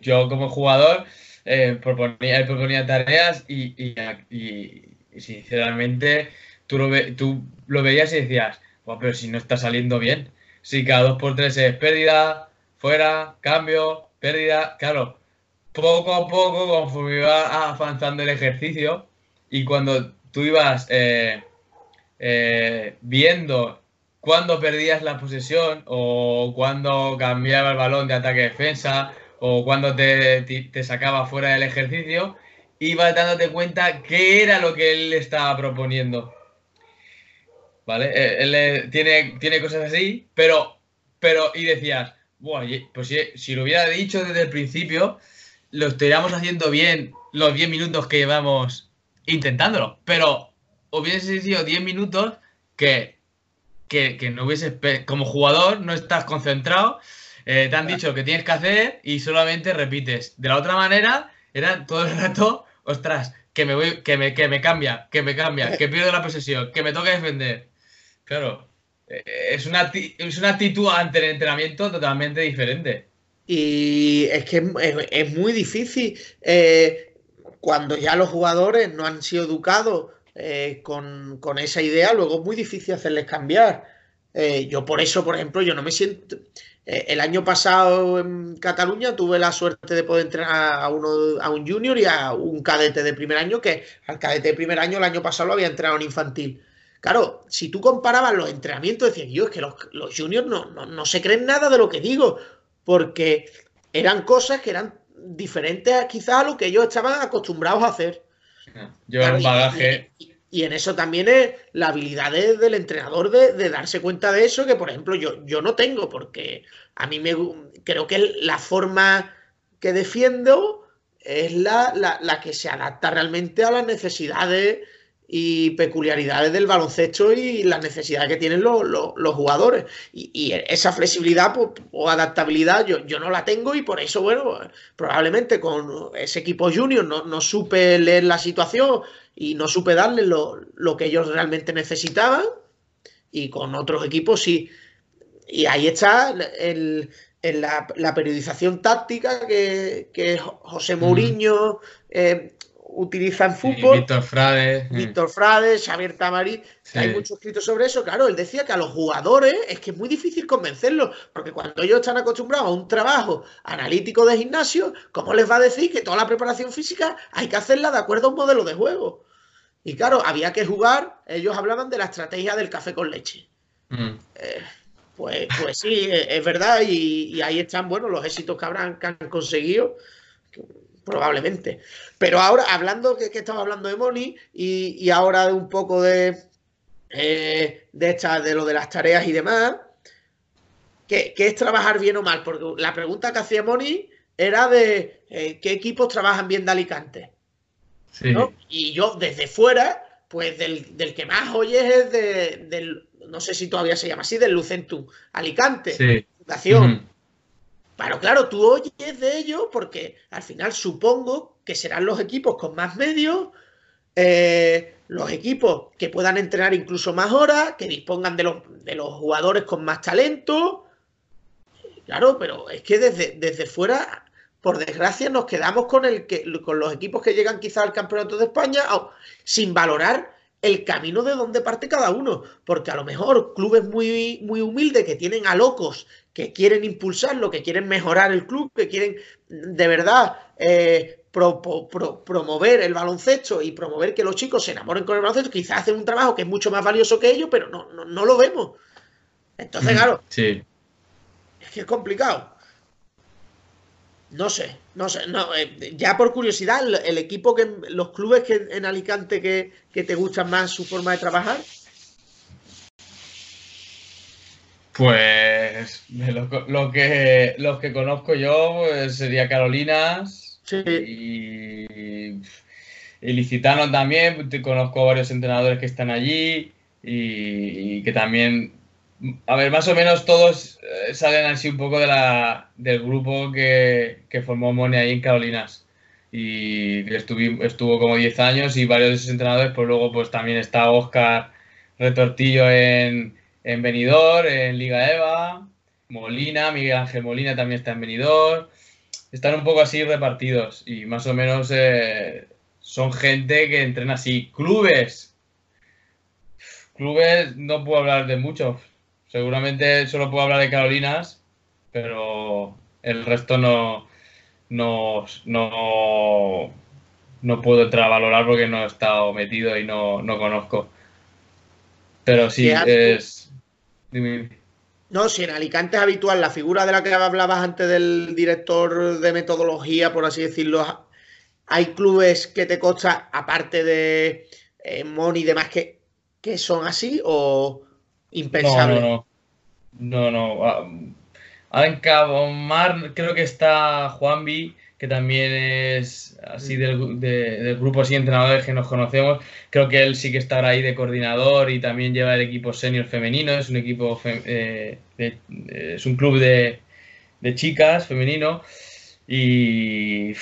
yo como jugador eh, proponía, proponía tareas y, y sinceramente tú lo, tú lo veías y decías, pero si no está saliendo bien, si cada dos por tres es pérdida, fuera, cambio, pérdida, claro, poco a poco, conforme iba avanzando el ejercicio y cuando tú ibas eh, eh, viendo cuándo perdías la posesión o cuándo cambiaba el balón de ataque-defensa o cuándo te, te, sacaba fuera del ejercicio, ibas dándote cuenta qué era lo que él estaba proponiendo. ¿Vale? Eh, él, tiene, tiene cosas así, pero, pero, y decías, pues si, lo hubiera dicho desde el principio, lo estaríamos haciendo bien los 10 minutos que llevamos intentándolo, pero hubiese sido 10 minutos que, que, no hubiese, como jugador, no estás concentrado, eh, te han dicho lo que tienes que hacer y solamente repites. De la otra manera, era todo el rato, ostras, que me voy, que me, que me cambia, que me cambia, que pierdo la posesión, que me toca defender. Claro, eh, es una, es una actitud ante el entrenamiento totalmente diferente. Y es que es, muy difícil eh, cuando ya los jugadores no han sido educados eh, con, esa idea, luego es muy difícil hacerles cambiar. yo por eso, por ejemplo, yo no me siento... el año pasado en Cataluña tuve la suerte de poder entrenar a, uno, a un junior y a un cadete de primer año, que al cadete de primer año el año pasado lo había entrenado en infantil. Claro, si tú comparabas los entrenamientos, decías, yo, es que los, juniors no, se creen nada de lo que digo, porque eran cosas que eran diferentes quizás a lo que ellos estaban acostumbrados a hacer. Yo un bagaje. Y, en eso también es la habilidad del entrenador de, darse cuenta de eso, que por ejemplo yo, yo no tengo, porque a mí me creo que la forma que defiendo es la, la que se adapta realmente a las necesidades y peculiaridades del baloncesto y las necesidades que tienen los, jugadores. Y, esa flexibilidad pues, o adaptabilidad yo, yo, no la tengo y por eso, bueno, probablemente con ese equipo junior no, no supe leer la situación y no supe darle lo, que ellos realmente necesitaban y con otros equipos sí. Y ahí está el, la, periodización táctica que, que José Mourinho eh, utiliza en fútbol. Víctor Frade. Eh. Víctor Frade, Xavier Tamari. Hay mucho escrito sobre eso. Claro, él decía que a los jugadores es que es muy difícil convencerlos, porque cuando ellos están acostumbrados a un trabajo analítico de gimnasio, ¿cómo les va a decir que toda la preparación física hay que hacerla de acuerdo a un modelo de juego? Y claro, había que jugar, ellos hablaban de la estrategia del café con leche. Mm. Eh, pues, pues sí, [LAUGHS] es verdad, y, ahí están, bueno, los éxitos que habrán que han conseguido probablemente. Pero ahora, hablando, que, que estaba hablando de Moni y, ahora de un poco de, eh, de, esta, de lo de las tareas y demás, ¿qué, es trabajar bien o mal? Porque la pregunta que hacía Moni era de eh, qué equipos trabajan bien de Alicante. Y yo desde fuera, pues del, que más oyes es de, del, no sé si todavía se llama así, del Lucentum, Alicante, Fundación. Pero claro, tú oyes de ello porque al final supongo que serán los equipos con más medios, eh, los equipos que puedan entrenar incluso más horas, que dispongan de los, de los jugadores con más talento. Claro, pero es que desde, desde fuera, por desgracia, nos quedamos con, el que, con los equipos que llegan quizás al Campeonato de España sin valorar el camino de donde parte cada uno. Porque a lo mejor clubes muy, muy humildes que tienen a locos que quieren impulsarlo, que quieren mejorar el club, que quieren de verdad eh, promover el baloncesto y promover que los chicos se enamoren con el baloncesto, quizás hacen un trabajo que es mucho más valioso que ellos, pero no, no, lo vemos. Entonces, mm, claro, sí. es que es complicado. No sé, no sé, no, eh, ya por curiosidad, el, equipo que los clubes que en Alicante que, que te gustan más su forma de trabajar. Pues lo, que, los que conozco yo pues, sería Carolinas y, y Licitano también. Conozco varios entrenadores que están allí y, que también, a ver, más o menos todos eh, salen así un poco de la, del grupo que, formó Moni ahí en Carolinas. Y estuvo, estuvo como 10 años y varios de esos entrenadores, pues luego pues también está Oscar Retortillo en en Benidorm, en Liga EVA, Molina, Miguel Ángel Molina también está en Benidorm. Están un poco así repartidos y más o menos eh, son gente que entrena así. Clubes. Clubes no puedo hablar de muchos. Seguramente solo puedo hablar de Carolinas, pero el resto no, no, no, no puedo entrar a valorar porque no he estado metido y no, no conozco. Pero sí, es, no, si en Alicante es habitual la figura de la que hablabas antes del director de metodología, por así decirlo, hay clubes que te consta, aparte de eh, Moni y demás, que, que son así o impensables. No, no, no. no, no. En Cabo Mar creo que está Juanvi que también es así del, grupo así entrenadores que nos conocemos. Creo que él sí que estará ahí de coordinador y también lleva el equipo senior femenino. Es un equipo, eh, es un club de, chicas femenino. Y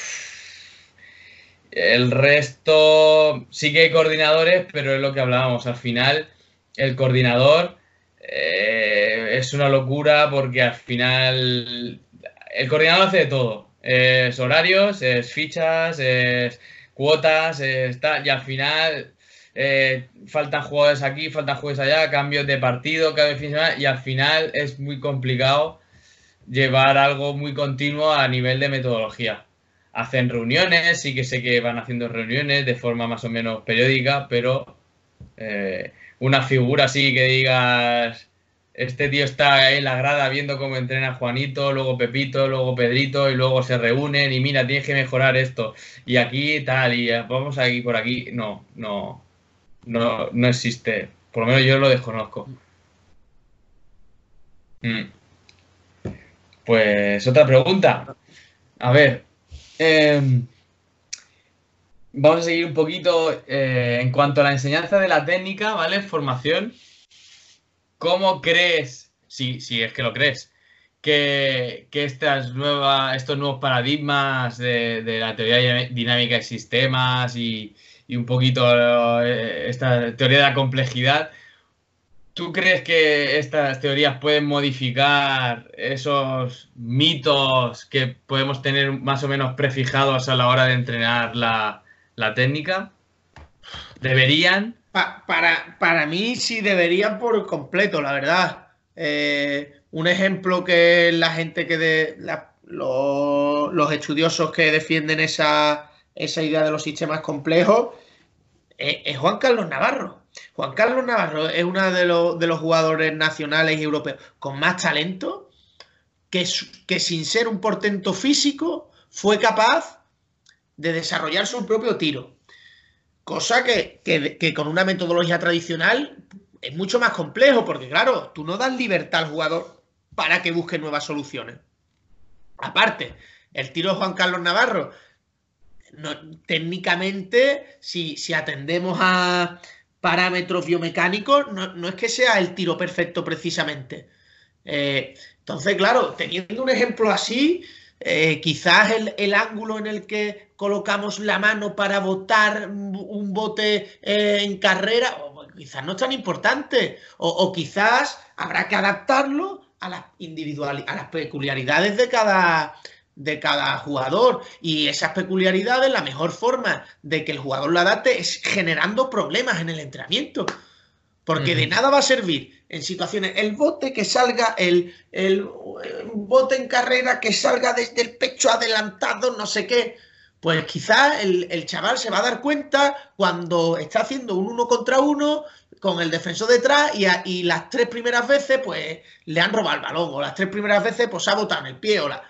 el resto sí que hay coordinadores, pero es lo que hablábamos. Al final, el coordinador eh, es una locura porque al final el coordinador hace de todo es horarios, es fichas, es cuotas, y al final eh, faltan jugadores aquí, faltan jugadores allá, cambios de partido, cada fin de semana, y al final es muy complicado llevar algo muy continuo a nivel de metodología. Hacen reuniones, sí que sé que van haciendo reuniones de forma más o menos periódica, pero eh, una figura así que digas este tío está en la grada viendo cómo entrena Juanito, luego Pepito, luego Pedrito y luego se reúnen y mira, tienes que mejorar esto. Y aquí tal, y vamos aquí por aquí. No, no, no, no existe. Por lo menos yo lo desconozco. Mm. Pues otra pregunta. A ver. Em, vamos a seguir un poquito eh, en cuanto a la enseñanza de la técnica, ¿vale? Formación. ¿Cómo crees, si, si es que lo crees, que, estas nuevas, estos nuevos paradigmas de, la teoría dinámica de sistemas y, y un poquito eh, esta teoría de la complejidad, ¿tú crees que estas teorías pueden modificar esos mitos que podemos tener más o menos prefijados a la hora de entrenar la, la técnica? ¿Deberían? Para, para mí sí deberían por completo, la verdad. Eh, un ejemplo que la gente que de los, estudiosos que defienden esa, esa, idea de los sistemas complejos es, Juan Carlos Navarro. Juan Carlos Navarro es uno de, de los jugadores nacionales y europeos con más talento que, que sin ser un portento físico fue capaz de desarrollar su propio tiro. Cosa que, con una metodología tradicional es mucho más complejo, porque claro, tú no das libertad al jugador para que busque nuevas soluciones. Aparte, el tiro de Juan Carlos Navarro, técnicamente, si, atendemos a parámetros biomecánicos, no, es que sea el tiro perfecto precisamente. Eh, entonces, claro, teniendo un ejemplo así, eh, quizás el, ángulo en el que colocamos la mano para botar un bote eh, en carrera, quizás no es tan importante, o, quizás habrá que adaptarlo a las a las peculiaridades de cada, de cada jugador. Y esas peculiaridades, la mejor forma de que el jugador lo adapte es generando problemas en el entrenamiento. Porque de nada va a servir en situaciones el bote que salga, el, el, bote en carrera que salga desde el pecho adelantado, no sé qué. Pues quizás el, chaval se va a dar cuenta cuando está haciendo un uno contra uno con el defensor detrás y, y las tres primeras veces pues le han robado el balón o las tres primeras veces pues ha botado en el pie o la...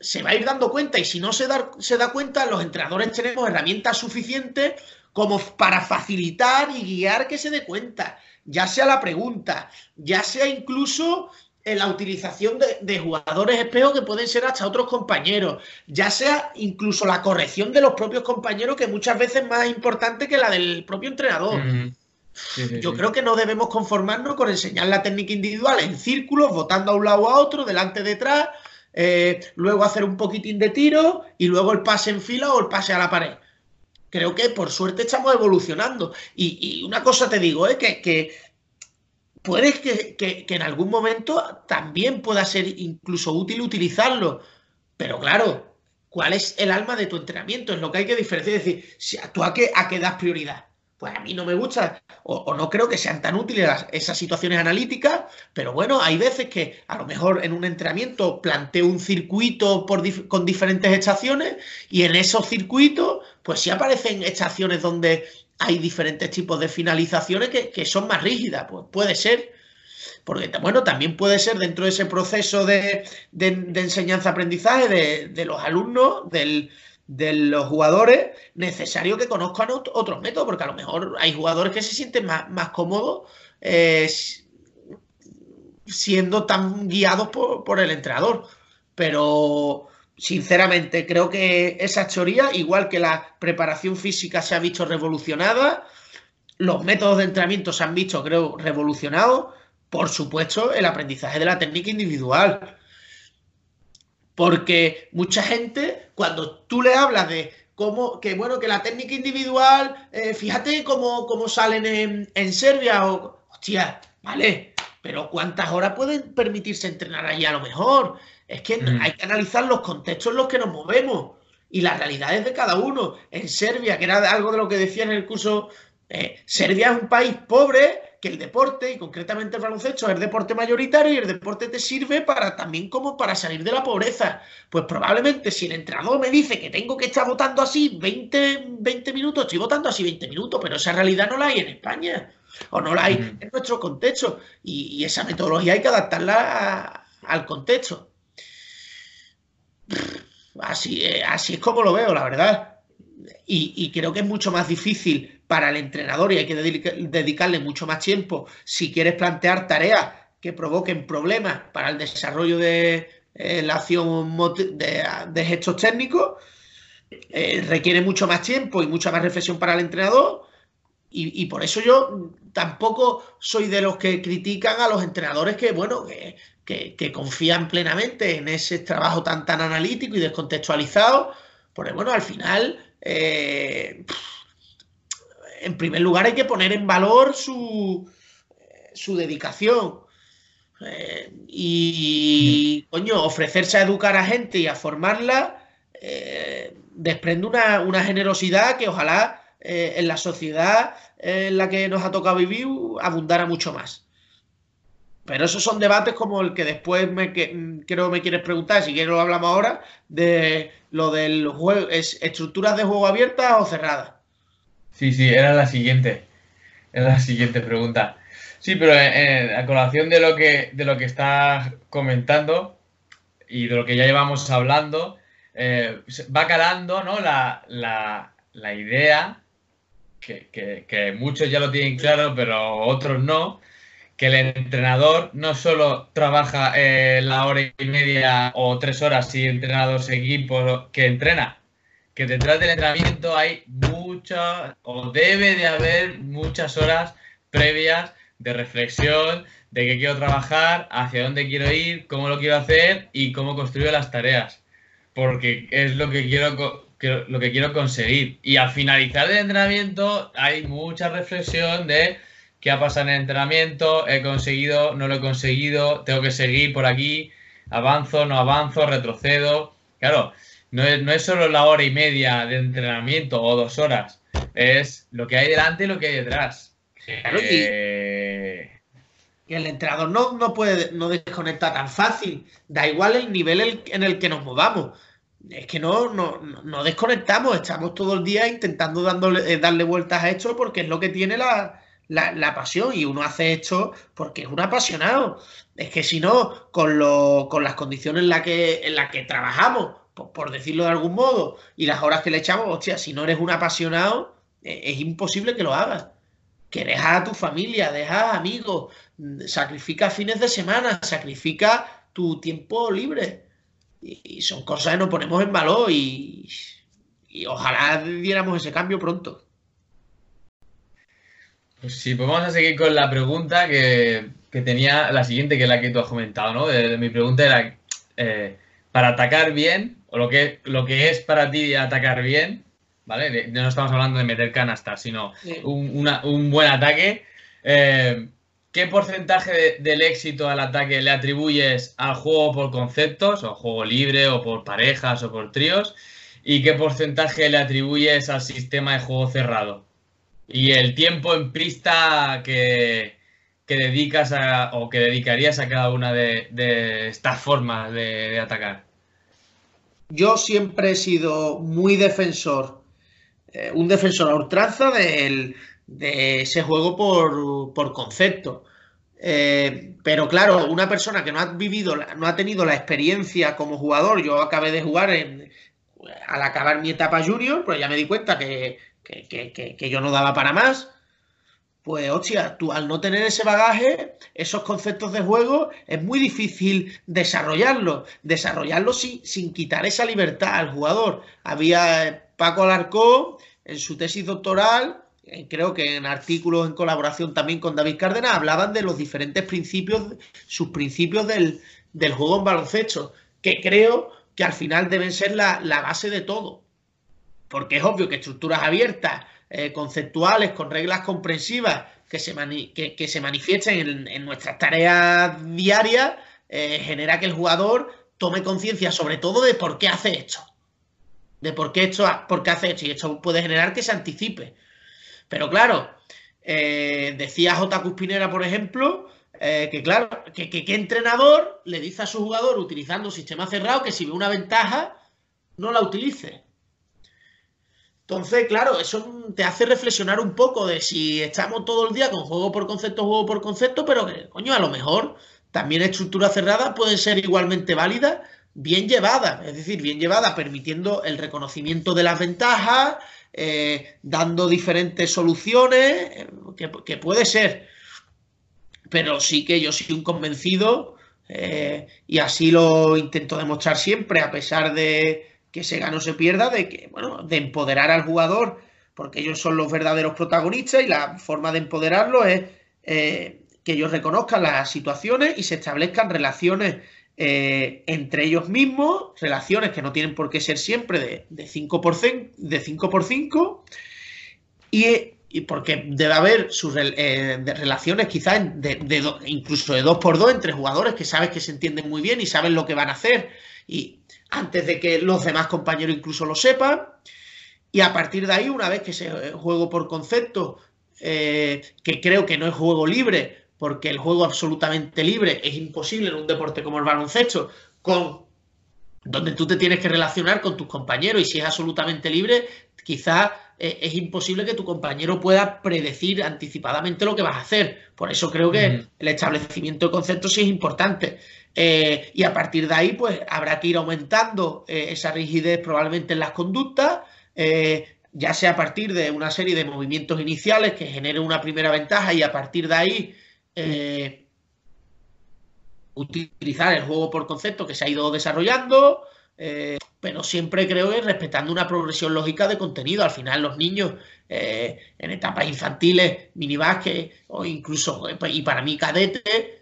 Se va a ir dando cuenta y si no se da, se da cuenta los entrenadores tenemos herramientas suficientes como para facilitar y guiar que se dé cuenta ya sea la pregunta, ya sea incluso en la utilización de, jugadores espejos que pueden ser hasta otros compañeros, ya sea incluso la corrección de los propios compañeros, que muchas veces es más importante que la del propio entrenador. Yo creo que no debemos conformarnos con enseñar la técnica individual en círculos, votando a un lado o a otro, delante, detrás, eh, luego hacer un poquitín de tiro y luego el pase en fila o el pase a la pared creo que por suerte estamos evolucionando. Y, una cosa te digo, ¿eh? que, que puede que, que, en algún momento también pueda ser incluso útil utilizarlo. Pero claro, ¿cuál es el alma de tu entrenamiento? Es lo que hay que diferenciar. Es decir, ¿tú a qué, a qué das prioridad? Pues a mí no me gusta o, no creo que sean tan útiles esas situaciones analíticas, pero bueno, hay veces que a lo mejor en un entrenamiento planteo un circuito con diferentes estaciones y en esos circuitos pues sí aparecen estaciones donde hay diferentes tipos de finalizaciones que, son más rígidas, pues puede ser. Porque, bueno, también puede ser dentro de ese proceso de, enseñanza-aprendizaje de, de los alumnos, del, de los jugadores necesario que conozcan otros métodos, porque a lo mejor hay jugadores que se sienten más, cómodos eh, siendo tan guiados por, el entrenador. Pero sinceramente creo que esa teoría, igual que la preparación física se ha visto revolucionada, los métodos de entrenamiento se han visto, creo, revolucionados, por supuesto, el aprendizaje de la técnica individual. Porque mucha gente, cuando tú le hablas de cómo, que bueno, que la técnica individual, eh, fíjate cómo, cómo salen en, Serbia, o, hostia, vale, pero ¿cuántas horas pueden permitirse entrenar allí a lo mejor? Es que mm. hay que analizar los contextos en los que nos movemos y las realidades de cada uno. En Serbia, que era algo de lo que decía en el curso, eh, Serbia es un país pobre que el deporte, y concretamente el baloncesto, es el deporte mayoritario y el deporte te sirve para también como para salir de la pobreza. Pues probablemente si el entrenador me dice que tengo que estar votando así 20, 20 minutos, estoy votando así 20 minutos, pero esa realidad no la hay en España o no la hay mm. en nuestro contexto. Y, esa metodología hay que adaptarla al contexto. Así, así es como lo veo, la verdad. y creo que es mucho más difícil para el entrenador y hay que dedicarle mucho más tiempo si quieres plantear tareas que provoquen problemas para el desarrollo de eh, la acción de, gestos técnicos eh, requiere mucho más tiempo y mucha más reflexión para el entrenador. Y, por eso yo tampoco soy de los que critican a los entrenadores que, bueno, que, confían plenamente en ese trabajo tan, tan analítico y descontextualizado. Porque, bueno, al final, eh, en primer lugar hay que poner en valor su, su dedicación. Eh, y, coño, ofrecerse a educar a gente y a formarla eh, desprende una, generosidad que ojalá eh, en la sociedad en la que nos ha tocado vivir abundara mucho más. Pero esos son debates como el que después me, creo me quieres preguntar, si quieres lo hablamos ahora, de lo del juego, es estructuras de juego abiertas o cerradas. Sí, sí, era la siguiente. Era la siguiente pregunta. Sí, pero en, a colación de lo que de lo que estás comentando y de lo que ya llevamos hablando, eh, va calando ¿no? la, idea, que, muchos ya lo tienen claro, pero otros no, que el entrenador no solo trabaja eh, la hora y media o tres horas y entrena dos equipos que entrena, que detrás del entrenamiento hay o debe de haber muchas horas previas de reflexión, de qué quiero trabajar, hacia dónde quiero ir, cómo lo quiero hacer y cómo construyo las tareas. Porque es lo que quiero, lo que quiero conseguir. Y al finalizar el entrenamiento hay mucha reflexión de qué ha pasado en el entrenamiento, he conseguido, no lo he conseguido, tengo que seguir por aquí, avanzo, no avanzo, retrocedo. Claro, no es, no es solo la hora y media de entrenamiento o dos horas, es lo que hay delante y lo que hay detrás. Claro, y, el entrenador no, no puede no desconectar tan fácil. Da igual el nivel en el que nos movamos. Es que no, no, desconectamos, estamos todo el día intentando dándole, eh, darle vueltas a esto porque es lo que tiene la, pasión y uno hace esto porque es un apasionado. Es que si no, con, lo, con las condiciones en las que, en la que trabajamos, por, decirlo de algún modo, y las horas que le echamos, hostia, si no eres un apasionado, eh, es imposible que lo hagas que deja a tu familia, deja amigos, sacrifica fines de semana, sacrifica tu tiempo libre. Y, son cosas que nos ponemos en valor y, ojalá diéramos ese cambio pronto. Pues sí, pues vamos a seguir con la pregunta que, tenía, la siguiente, que es la que tú has comentado, ¿no? mi pregunta era, eh, para atacar bien, o lo que, lo que es para ti atacar bien, ¿vale? no estamos hablando de meter canastas, sino un, buen ataque. Eh, ¿Qué porcentaje del éxito al ataque le atribuyes al juego por conceptos, o juego libre, o por parejas, o por tríos? ¿Y qué porcentaje le atribuyes al sistema de juego cerrado? Y el tiempo en pista que, dedicas a, o que dedicarías a cada una de, estas formas de, de atacar. Yo siempre he sido muy defensor eh, un defensor a ultranza de ese juego por, concepto. Eh, pero claro, una persona que no ha vivido, no ha tenido la experiencia como jugador, yo acabé de jugar en, al acabar mi etapa junior, pues ya me di cuenta que, yo no daba para más. Pues, hostia, tú al no tener ese bagaje, esos conceptos de juego, es muy difícil desarrollarlos. Desarrollarlos sin, sin quitar esa libertad al jugador. Había Paco Alarcón, en su tesis doctoral, eh, creo que en artículos en colaboración también con David Cárdenas, hablaban de los diferentes principios, sus principios del, juego en baloncesto, que creo que al final deben ser la, base de todo. Porque es obvio que estructuras abiertas, eh, conceptuales, con reglas comprensivas, que se, que, se manifiesten en, nuestras tareas diarias, eh, genera que el jugador tome conciencia sobre todo de por qué hace esto de por qué, esto, por qué hace esto y esto puede generar que se anticipe. Pero claro, eh, decía J. Cuspinera, por ejemplo, que claro, que, qué entrenador le dice a su jugador utilizando un sistema cerrado que si ve una ventaja, no la utilice. Entonces, claro, eso te hace reflexionar un poco de si estamos todo el día con juego por concepto, juego por concepto, pero que, coño, a lo mejor también estructura cerrada puede ser igualmente válida bien llevada, es decir, bien llevada, permitiendo el reconocimiento de las ventajas, eh, dando diferentes soluciones, que, puede ser. Pero sí que yo soy un convencido, eh, y así lo intento demostrar siempre, a pesar de, que se gana o se pierda de que, bueno, de empoderar al jugador, porque ellos son los verdaderos protagonistas y la forma de empoderarlo es eh, que ellos reconozcan las situaciones y se establezcan relaciones eh, entre ellos mismos, relaciones que no tienen por qué ser siempre de, 5 por de 5 por 5 y, porque debe haber sus eh, relaciones quizás de, incluso de 2 por 2 entre jugadores que sabes que se entienden muy bien y saben lo que van a hacer y antes de que los demás compañeros incluso lo sepan y a partir de ahí una vez que se eh, juego por concepto que creo que no es juego libre porque el juego absolutamente libre es imposible en un deporte como el baloncesto, con donde tú te tienes que relacionar con tus compañeros y si es absolutamente libre, quizás eh, es imposible que tu compañero pueda predecir anticipadamente lo que vas a hacer. Por eso creo que el establecimiento de conceptos sí es importante. Eh, y a partir de ahí, pues habrá que ir aumentando eh, esa rigidez probablemente en las conductas, ya sea a partir de una serie de movimientos iniciales que generen una primera ventaja y a partir de ahí eh, utilizar el juego por concepto que se ha ido desarrollando, eh, pero siempre creo que respetando una progresión lógica de contenido. Al final los niños eh, en etapas infantiles, minibásquet o incluso, y para mí cadete,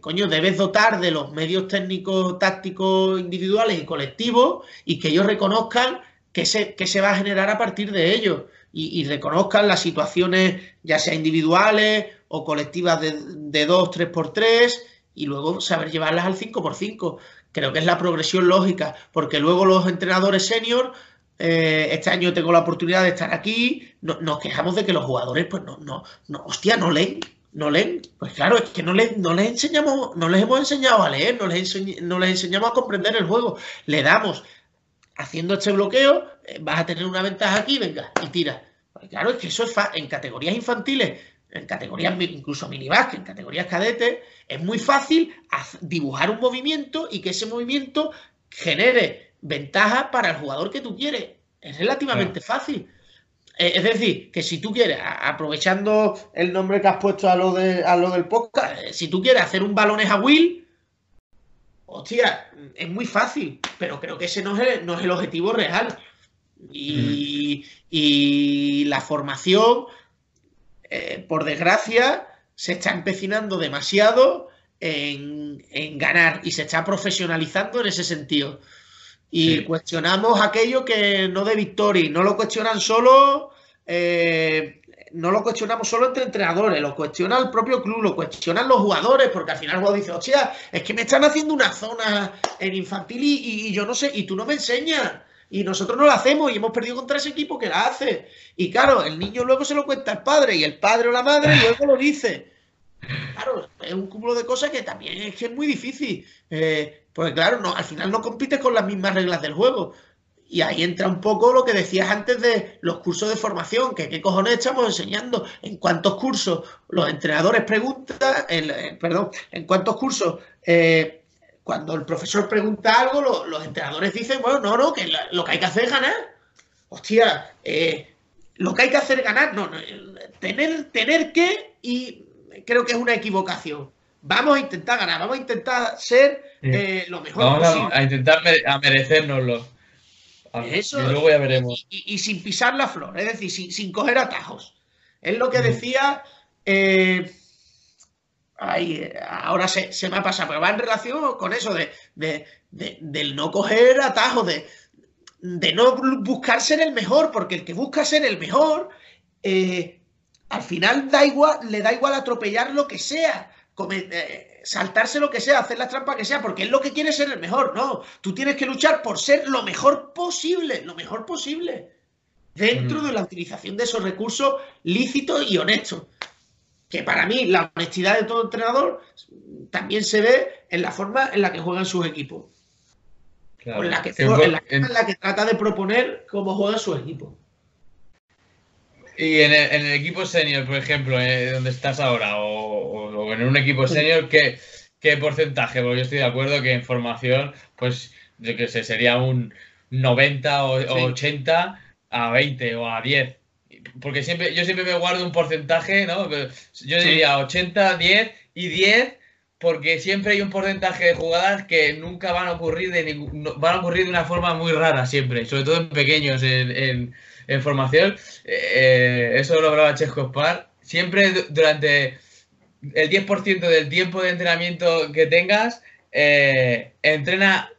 coño, debes dotar de los medios técnicos, tácticos, individuales y colectivos y que ellos reconozcan que se, que se va a generar a partir de ellos y, reconozcan las situaciones, ya sea individuales o colectivas de, de 2, 3 por 3 y luego saber llevarlas al 5 por 5. Creo que es la progresión lógica, porque luego los entrenadores senior, eh, este año tengo la oportunidad de estar aquí, nos quejamos de que los jugadores, pues no, no, no, hostia, no leen, no leen. Pues claro, es que no les, no les enseñamos, no les hemos enseñado a leer, no les, no les enseñamos a comprender el juego. Le damos, haciendo este bloqueo, eh, vas a tener una ventaja aquí, venga, y tira. Pues claro, es que eso es en categorías infantiles en categorías incluso minibásquet, en categorías cadetes, es muy fácil dibujar un movimiento y que ese movimiento genere ventaja para el jugador que tú quieres. Es relativamente fácil. Eh, es decir, que si tú quieres, aprovechando el nombre que has puesto a lo, de, a lo del podcast, eh, si tú quieres hacer un balones a Will, hostia, es muy fácil, pero creo que ese no es el, no es el objetivo real. Y, y la formación eh, por desgracia, se está empecinando demasiado en, ganar y se está profesionalizando en ese sentido. Y cuestionamos aquello que no de victoria, no lo cuestionan solo, eh, no lo cuestionamos solo entre entrenadores, lo cuestiona el propio club, lo cuestionan los jugadores, porque al final el jugador dice, hostia, es que me están haciendo una zona en infantil y yo no sé, y tú no me enseñas y nosotros no lo hacemos y hemos perdido contra ese equipo que la hace. Y claro, el niño luego se lo cuenta al padre y el padre o la madre [LAUGHS] luego lo dice. Claro, es un cúmulo de cosas que también es que es muy difícil. Eh, porque claro, no, al final no compites con las mismas reglas del juego. Y ahí entra un poco lo que decías antes de los cursos de formación, que qué cojones estamos enseñando, en cuántos cursos los entrenadores preguntan, perdón, en cuántos cursos eh, cuando el profesor pregunta algo, los entrenadores dicen, bueno, no, no, que lo que hay que hacer es ganar. Hostia, eh, lo que hay que hacer es ganar, no, tener, tener que, y creo que es una equivocación. Vamos a intentar ganar, vamos a intentar ser eh, lo mejor vamos posible. A, intentar a merecérnoslo. Eso. Y luego ya veremos. Y, sin pisar la flor, es decir, sin, sin coger atajos. Es lo que decía. Eh, Ay, ahora se, me ha pasado, pero va en relación con eso de, del no coger atajos, de, de, no buscar ser el mejor, porque el que busca ser el mejor, eh, al final da igual, le da igual atropellar lo que sea, eh, saltarse lo que sea, hacer la trampa que sea, porque es lo que quiere ser el mejor. No, tú tienes que luchar por ser lo mejor posible, lo mejor posible, dentro de la utilización de esos recursos lícitos y honestos que para mí la honestidad de todo entrenador también se ve en la forma en la que juegan sus equipos. en, la que, la, que trata de proponer cómo juega su equipo. Y en el, equipo senior, por ejemplo, eh, donde estás ahora, o, en un equipo senior, ¿qué, ¿qué, porcentaje? Porque yo estoy de acuerdo que en formación, pues yo qué sé, sería un 90 o, 80 a 20 o a 10 porque siempre, yo siempre me guardo un porcentaje, ¿no? Yo diría 80, 10 y 10 porque siempre hay un porcentaje de jugadas que nunca van a ocurrir de van a ocurrir de una forma muy rara siempre, sobre todo en pequeños en, formación. Eh, eso lo hablaba Chesco Spar. Siempre durante el 10% del tiempo de entrenamiento que tengas, eh, entrena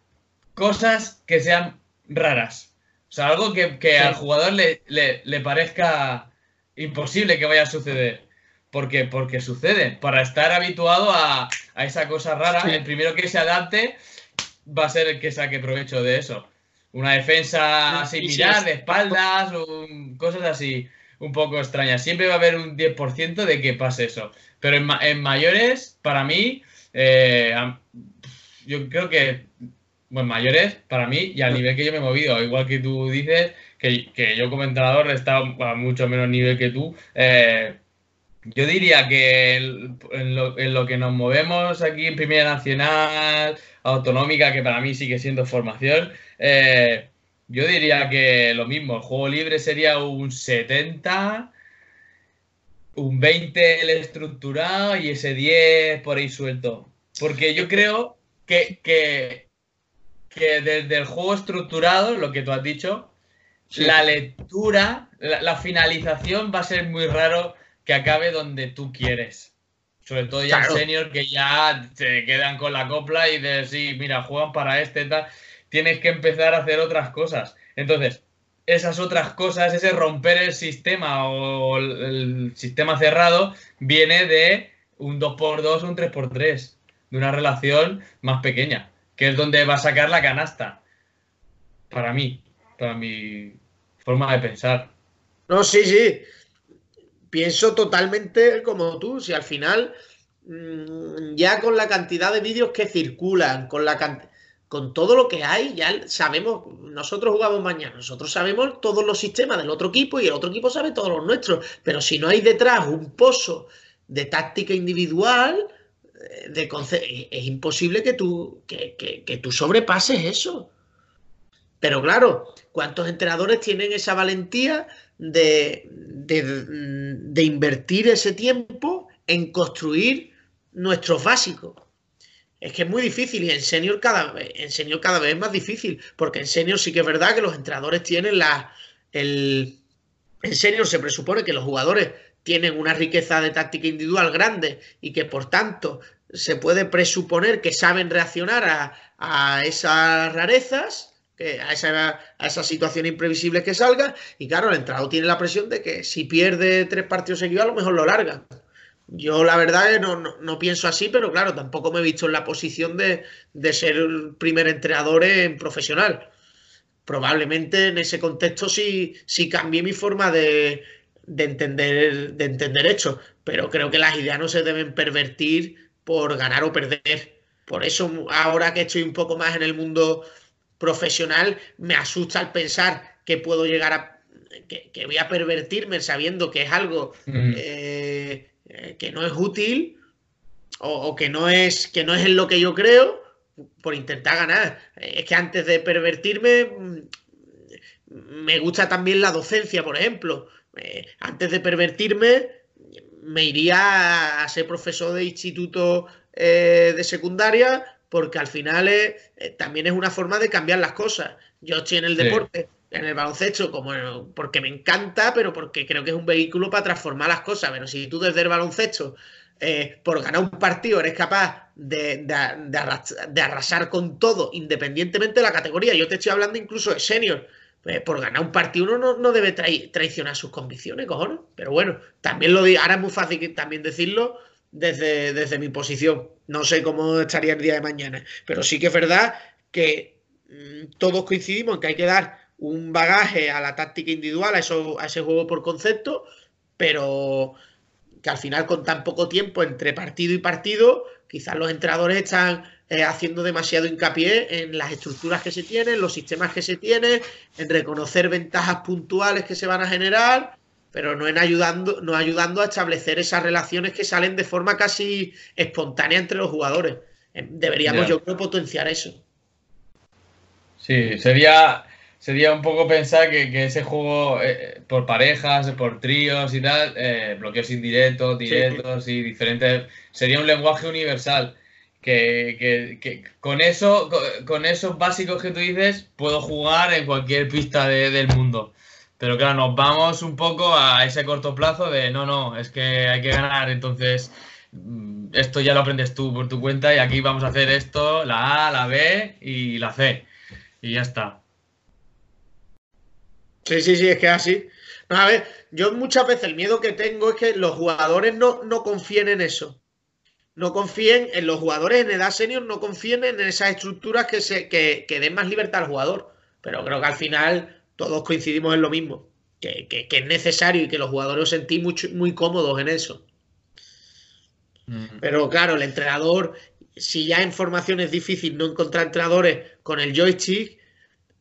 cosas que sean raras. O sea, algo que, al jugador le, le, parezca imposible que vaya a suceder. ¿Por qué? Porque sucede. Para estar habituado a, esa cosa rara, el primero que se adapte va a ser el que saque provecho de eso. Una defensa sin mirar, de espaldas, cosas así un poco extrañas. Siempre va a haber un 10% de que pase eso. Pero en, mayores, para mí, eh, yo creo que bueno, mayores, para mí, y al nivel que yo me he movido, igual que tú dices, que, yo como entrenador he estado a mucho menos nivel que tú, eh, yo diría que en lo, que nos movemos aquí en Primera Nacional, Autonómica, que para mí sigue siendo formación, eh, yo diría que lo mismo, el juego libre sería un 70, un 20 el estructurado y ese 10 por ahí suelto. Porque yo creo que, que que desde el juego estructurado, lo que tú has dicho, la lectura, la, finalización va a ser muy raro que acabe donde tú quieres. Sobre todo ya en senior que ya se quedan con la copla y de sí, mira, juegan para este tal. Tienes que empezar a hacer otras cosas. Entonces, esas otras cosas, ese romper el sistema o el, sistema cerrado, viene de un 2x2 o un 3x3, de una relación más pequeña que es donde va a sacar la canasta. Para mí, para mi forma de pensar. No, sí, sí. Pienso totalmente como tú. Si al final, mm, ya con la cantidad de vídeos que circulan, con la con todo lo que hay, ya sabemos, nosotros jugamos mañana, nosotros sabemos todos los sistemas del otro equipo y el otro equipo sabe todos los nuestros, pero si no hay detrás un pozo de táctica individual, es imposible que tú, que, tú sobrepases eso. Pero claro, ¿cuántos entrenadores tienen esa valentía de, de, invertir ese tiempo en construir nuestros básicos? Es que es muy difícil y en senior cada, en cada vez es más difícil, porque en senior sí que es verdad que los entrenadores tienen la... El, en senior se presupone que los jugadores tienen una riqueza de táctica individual grande y que por tanto se puede presuponer que saben reaccionar a, esas rarezas, a, esa, a esas situaciones imprevisibles que salgan, y claro, el entrenador tiene la presión de que si pierde tres partidos seguidos a lo mejor lo larga. Yo la verdad es no, no, pienso así, pero claro, tampoco me he visto en la posición de, ser el primer entrenador en profesional. Probablemente en ese contexto sí, sí cambié mi forma de, de entender, de entender esto, pero creo que las ideas no se deben pervertir por ganar o perder. Por eso ahora que estoy un poco más en el mundo profesional, me asusta el pensar que puedo llegar a... que, voy a pervertirme sabiendo que es algo mm. eh, que no es útil o, que, no es, que no es en lo que yo creo por intentar ganar. Es que antes de pervertirme, mm, me gusta también la docencia, por ejemplo. Eh, antes de pervertirme, me iría a ser profesor de instituto eh, de secundaria porque al final eh, también es una forma de cambiar las cosas. Yo estoy en el deporte, en el baloncesto, como porque me encanta, pero porque creo que es un vehículo para transformar las cosas. Pero si tú desde el baloncesto, por ganar un partido, eres capaz de, de, arrasar con todo, independientemente de la categoría, yo te estoy hablando incluso de senior pues, por ganar un partido uno no, debe traicionar sus convicciones, cojones. Pero bueno, también lo digo, ahora es muy fácil también decirlo desde, desde mi posición. No sé cómo estaría el día de mañana, pero sí que es verdad que mm, todos coincidimos en que hay que dar un bagaje a la táctica individual, a, eso, a ese juego por concepto, pero que al final con tan poco tiempo entre partido y partido, quizás los entrenadores están eh, haciendo demasiado hincapié en las estructuras que se tienen, los sistemas que se tienen, en reconocer ventajas puntuales que se van a generar, pero no en ayudando, no ayudando a establecer esas relaciones que salen de forma casi espontánea entre los jugadores. Eh, deberíamos, yo creo, potenciar eso. Sí, sería, sería un poco pensar que, ese juego eh, por parejas, por tríos y tal, bloqueos indirectos, directos y diferentes, sería un lenguaje universal que, con eso, con, esos básicos que tú dices, puedo jugar en cualquier pista del mundo. Pero claro, nos vamos un poco a ese corto plazo de no, no, es que hay que ganar, entonces mm, esto ya lo aprendes tú por tu cuenta y aquí vamos a hacer esto, la A, la B y la C. Y ya está. Sí, sí, sí, es que es así. a ver, yo muchas veces el miedo que tengo es que los jugadores no, no confíen en eso no confíen en los jugadores en edad senior, no confíen en esas estructuras que, se, que, den más libertad al jugador. Pero creo que al final todos coincidimos en lo mismo, que, es necesario y que los jugadores os sentís muy, muy cómodos en eso. Mm. Pero claro, el entrenador, si ya en formación es difícil no encontrar entrenadores con el joystick,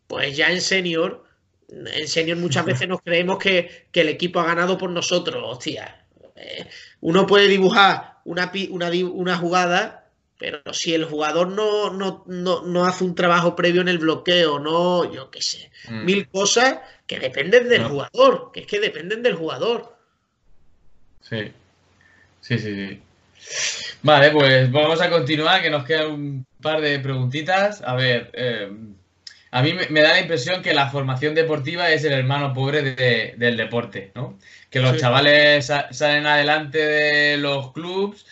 pues ya en senior, en senior muchas veces nos creemos que, el equipo ha ganado por nosotros. Hostia, eh, uno puede dibujar una, una, jugada, pero si el jugador no, no, hace un trabajo previo en el bloqueo, no, yo qué sé, mm. mil cosas que dependen del jugador, que es que dependen del jugador. Sí, sí, sí, sí. Vale, pues vamos a continuar, que nos quedan un par de preguntitas. A ver, eh, a mí me, da la impresión que la formación deportiva es el hermano pobre del deporte, ¿no? Que los chavales salen adelante de los clubs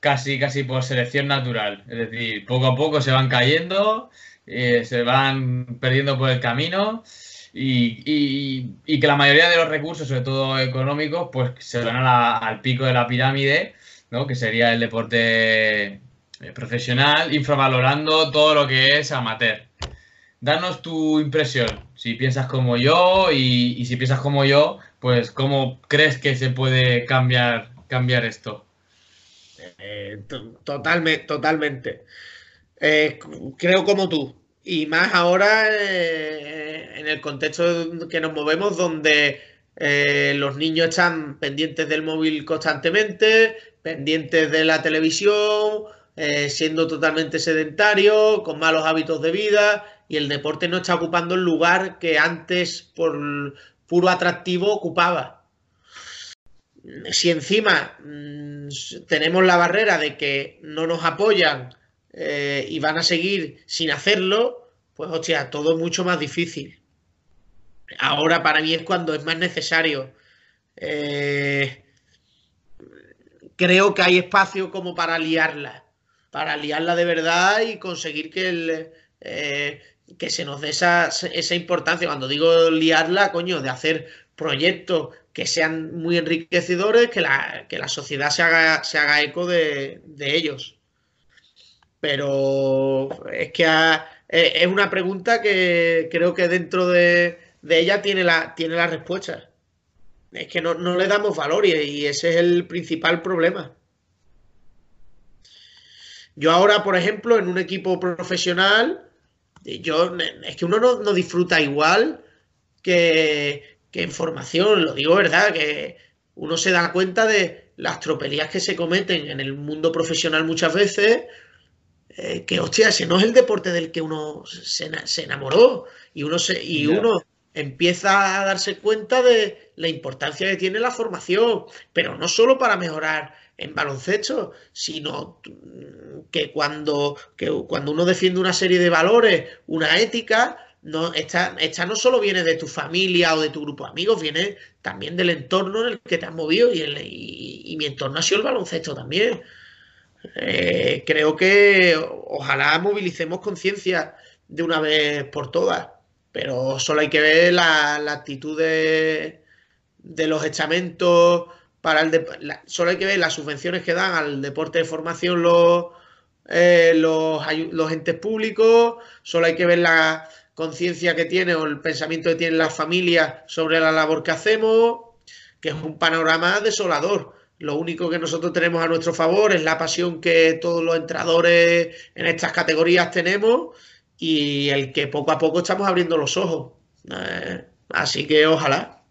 casi, casi por selección natural. Es decir, poco a poco se van cayendo, eh, se van perdiendo por el camino y, que la mayoría de los recursos, sobre todo económicos, pues se van al pico de la pirámide, ¿no? Que sería el deporte eh, profesional, infravalorando todo lo que es amateur danos tu impresión, si piensas como yo y, si piensas como yo, pues cómo crees que se puede cambiar, cambiar esto. Eh, totalmente, totalmente. Eh, creo como tú. Y más ahora eh, en el contexto que nos movemos donde los niños están pendientes del móvil constantemente, pendientes de la televisión, siendo totalmente sedentarios, con malos hábitos de vida y el deporte no está ocupando el lugar que antes por puro atractivo ocupaba. Si encima mm, tenemos la barrera de que no nos apoyan eh, y van a seguir sin hacerlo, pues hostia, todo mucho más difícil. Ahora para mí es cuando es más necesario. Eh, creo que hay espacio como para liarla, para liarla de verdad y conseguir que el, eh, que se nos dé esa, importancia. Cuando digo liarla, coño, de hacer proyectos que sean muy enriquecedores, que la, que la sociedad se haga, se haga eco de, ellos. Pero es que es una pregunta que creo que dentro de, ella tiene la, tiene la respuesta. Es que no, no le damos valor y ese es el principal problema. Yo ahora, por ejemplo, en un equipo profesional, yo, es que uno no, disfruta igual que, en formación, lo digo verdad, que uno se da cuenta de las tropelías que se cometen en el mundo profesional muchas veces, eh, que hostia, ese no es el deporte del que uno se, enamoró y uno, se, y uno empieza a darse cuenta de la importancia que tiene la formación, pero no solo para mejorar en baloncesto, sino que cuando, cuando uno defiende una serie de valores, una ética, no, esta, no solo viene de tu familia o de tu grupo de amigos, viene también del entorno en el que te has movido y, mi entorno ha sido el baloncesto también. Eh, creo que ojalá movilicemos conciencia de una vez por todas, pero solo hay que ver la, actitud de, de los estamentos para el solo hay que ver las subvenciones que dan al deporte de formación los, eh, los, entes públicos, solo hay que ver la conciencia que tiene o el pensamiento que tienen las familias sobre la labor que hacemos, que es un panorama desolador. Lo único que nosotros tenemos a nuestro favor es la pasión que todos los entrenadores en estas categorías tenemos y el que poco a poco estamos abriendo los ojos. Eh, así que ojalá.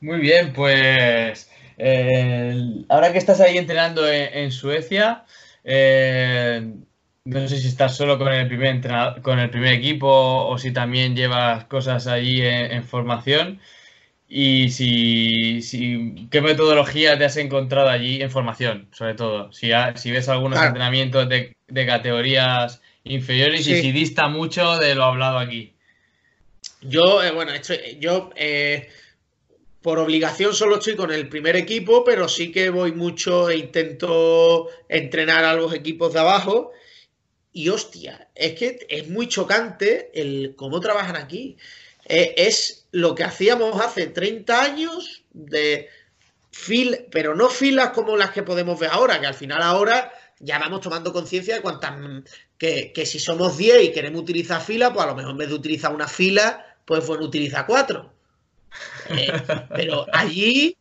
Muy bien, pues eh, ahora que estás ahí entrenando en, Suecia, eh, no sé si estás solo con el primer con el primer equipo o si también llevas cosas allí en, formación. Y si, si, qué metodología te has encontrado allí en formación, sobre todo. Si, si ves algunos entrenamientos de, categorías inferiores y si dista mucho de lo hablado aquí. Yo, eh, bueno, yo eh, por obligación solo estoy con el primer equipo, pero sí que voy mucho e intento entrenar a los equipos de abajo. Y hostia, es que es muy chocante el cómo trabajan aquí. Eh, es lo que hacíamos hace 30 años de fil, pero no filas como las que podemos ver ahora, que al final ahora ya vamos tomando conciencia de cuántas que, que, si somos 10 y queremos utilizar fila, pues a lo mejor en vez de utilizar una fila, pues bueno, utiliza cuatro. Eh, pero allí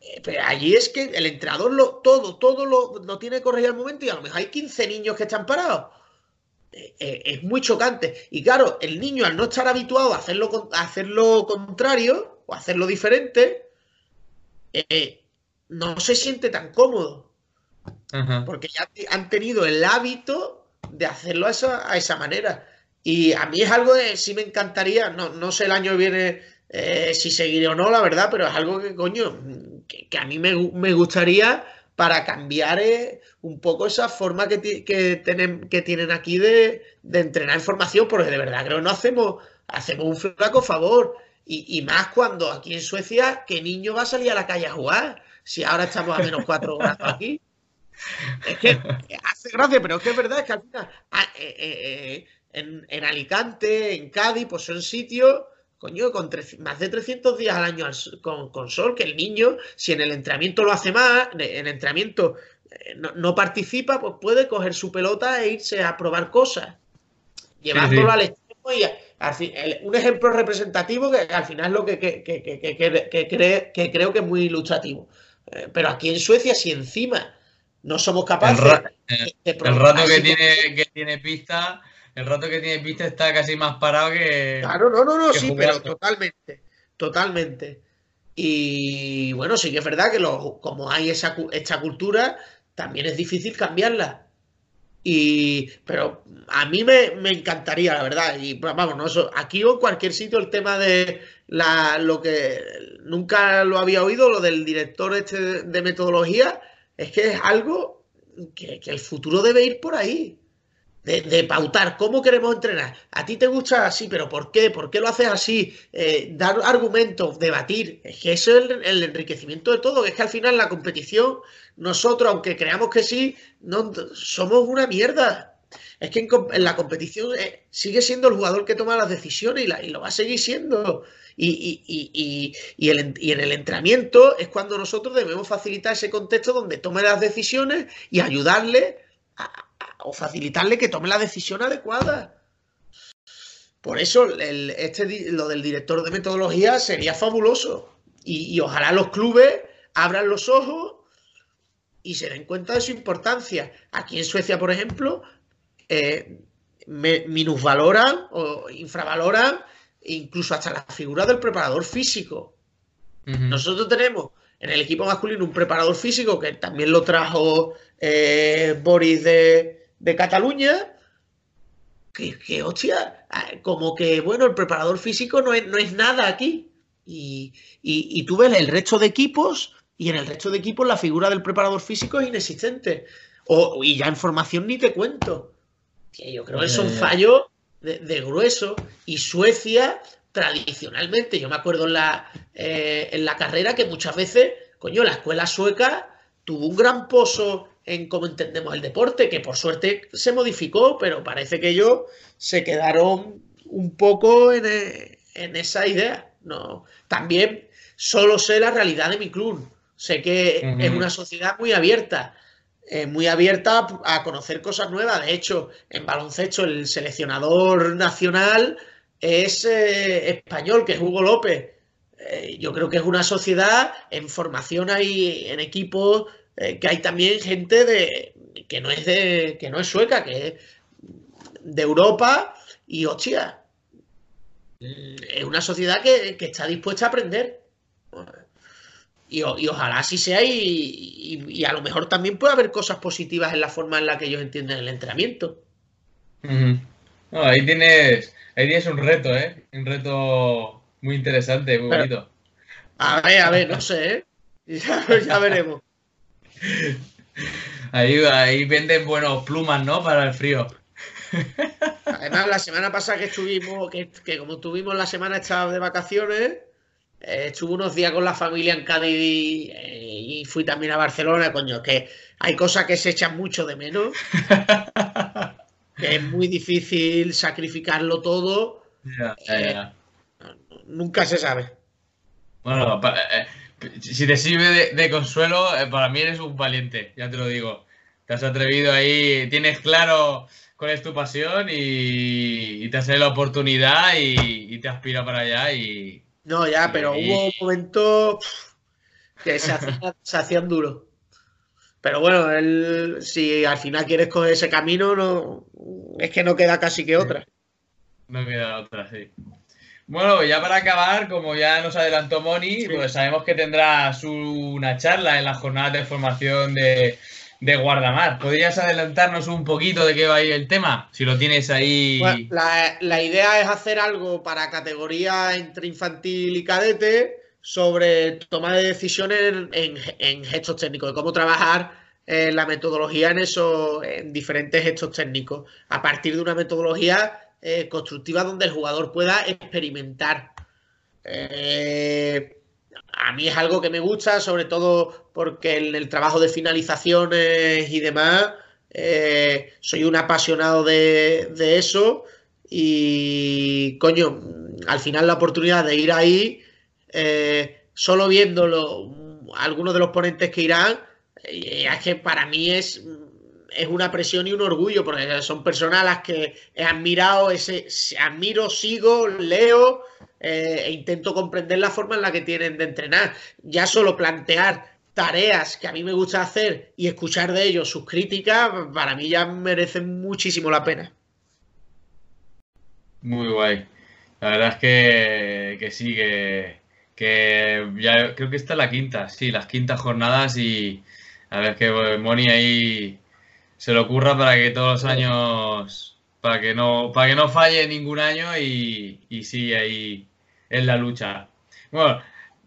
eh, pero allí es que el entrenador lo, todo, todo lo, tiene que corregir al momento y a lo mejor hay 15 niños que están parados. Eh, eh, es muy chocante. Y claro, el niño al no estar habituado a hacerlo, a hacerlo contrario o a hacerlo diferente, eh, no se siente tan cómodo. Porque ya han tenido el hábito de hacerlo a esa, manera. Y a mí es algo que sí me encantaría, no, no sé el año que viene si seguiré o no, la verdad, pero es algo que, coño, que, a mí me, me gustaría para cambiar eh, un poco esa forma que, que, tienen, que tienen aquí de, entrenar en formación, porque de verdad creo que no hacemos, hacemos un flaco favor. Y, más cuando aquí en Suecia, ¿qué niño va a salir a la calle a jugar? Si ahora estamos a menos cuatro [LAUGHS] grados aquí. Es que hace gracia, pero es que es verdad, es que al final, ah, eh, eh, en, en Alicante, en Cádiz, pues son sitios coño, con más de 300 días al año con, sol, que el niño, si en el entrenamiento lo hace más, en el entrenamiento eh, no, participa, pues puede coger su pelota e irse a probar cosas, llevándolo al extremo y un ejemplo representativo que al final es lo que, que, creo que es muy ilustrativo. Eh, pero aquí en Suecia, si encima no somos capaces de, El rato que tiene, que tiene pista el rato que tiene pista está casi más parado que. Claro, no, no, no, sí, pero totalmente. Totalmente. Y bueno, sí que es verdad que como hay esa, esta cultura, también es difícil cambiarla. Y, pero a mí me, encantaría, la verdad. Y vamos, aquí o en cualquier sitio el tema de la, lo que nunca lo había oído, lo del director este de metodología, es que es algo que el futuro debe ir por ahí de, pautar cómo queremos entrenar. A ti te gusta así, pero ¿por qué? ¿Por qué lo haces así? Eh, dar argumentos, debatir. Es que eso es el, enriquecimiento de todo. Es que al final la competición, nosotros, aunque creamos que sí, no, somos una mierda. Es que en, la competición eh, sigue siendo el jugador que toma las decisiones y, lo va a seguir siendo. Y, y, en el entrenamiento es cuando nosotros debemos facilitar ese contexto donde tome las decisiones y ayudarle a, o facilitarle que tome la decisión adecuada. Por eso este, lo del director de metodología sería fabuloso. Y, ojalá los clubes abran los ojos y se den cuenta de su importancia. Aquí en Suecia, por ejemplo, eh, minusvaloran o infravaloran incluso hasta la figura del preparador físico. Nosotros tenemos en el equipo masculino un preparador físico que también lo trajo eh, Boris de, de Cataluña, que, que, hostia, ah, como que, bueno, el preparador físico no es, no es nada aquí. Y, y, tú ves el resto de equipos y en el resto de equipos la figura del preparador físico es inexistente. O, y ya en formación ni te cuento. yo creo que es un fallo de, grueso. Y Suecia, tradicionalmente, yo me acuerdo en la, eh, en la carrera que muchas veces, coño, la escuela sueca tuvo un gran pozo en cómo entendemos el deporte, que por suerte se modificó, pero parece que ellos se quedaron un poco en, e, esa idea. No, también solo sé la realidad de mi club. Sé que es una sociedad muy abierta, eh, muy abierta a conocer cosas nuevas. De hecho, en baloncesto el seleccionador nacional es eh, español, que es Hugo López. Eh, yo creo que es una sociedad en formación ahí, en equipos eh, que hay también gente de que no es de que no es sueca, que es de Europa y hostia, mm, es una sociedad que, está dispuesta a aprender. Y, ojalá así sea y, a lo mejor también puede haber cosas positivas en la forma en la que ellos entienden el entrenamiento. ahí tienes ahí tienes un reto, ¿eh? Un reto muy interesante, muy bonito. A ver, a ver, no sé, ¿eh? [LAUGHS] Ya, ya veremos. Ahí, ahí venden buenos plumas, ¿no? Para el frío. Además, la semana pasada que estuvimos, que, que como estuvimos la semana esta de vacaciones, eh, estuve unos días con la familia en Cádiz y, eh, y fui también a Barcelona, coño, que hay cosas que se echan mucho de menos, [LAUGHS] que es muy difícil sacrificarlo todo, ya. nunca se sabe. Bueno, pa- eh, si te sirve de, de consuelo, eh, para mí eres un valiente, ya te lo digo. Te has atrevido ahí, tienes claro cuál es tu pasión y, y te has dado la oportunidad y, y te aspira para allá y No, ya, pero Y- hubo momentos pf, que se hacían, [LAUGHS] se hacían duros. Pero bueno, él, si al final quieres coger ese camino, no, es que no queda casi que otra. no queda otra, sí. Bueno, ya para acabar, como ya nos adelantó Moni, Sí. pues sabemos que tendrás una charla en la jornada de formación de, de Guardamar. ¿Podrías adelantarnos un poquito de qué va a ir el tema? Si lo tienes ahí. Bueno, la, la idea es hacer algo para categoría entre infantil y cadete sobre toma de decisiones en, en- en gestos técnicos, de cómo trabajar eh, la metodología en eso, en diferentes gestos técnicos, a partir de una metodología eh, donde el jugador pueda experimentar. Eh, a mí es algo que me gusta, sobre todo porque en el trabajo de finalizaciones y demás, eh, soy un apasionado de, de eso y, coño, al final la oportunidad de ir ahí, eh, solo viéndolo, algunos de los ponentes que irán, es que para mí es, es una presión y un orgullo, porque son personas a las que he admirado, ese, admiro, sigo, leo eh, e intento comprender la forma en la que tienen de entrenar. Ya solo plantear tareas que a mí me gusta hacer y escuchar de ellos sus críticas, para mí ya merecen muchísimo la pena. Muy guay. La verdad es que, que sí, que, que ya creo que esta es la quinta, sí, las quintas jornadas y a ver que Moni ahí se le ocurra para que todos los años, para que no, para que no falle ningún año y, y sigue ahí en la lucha. Bueno,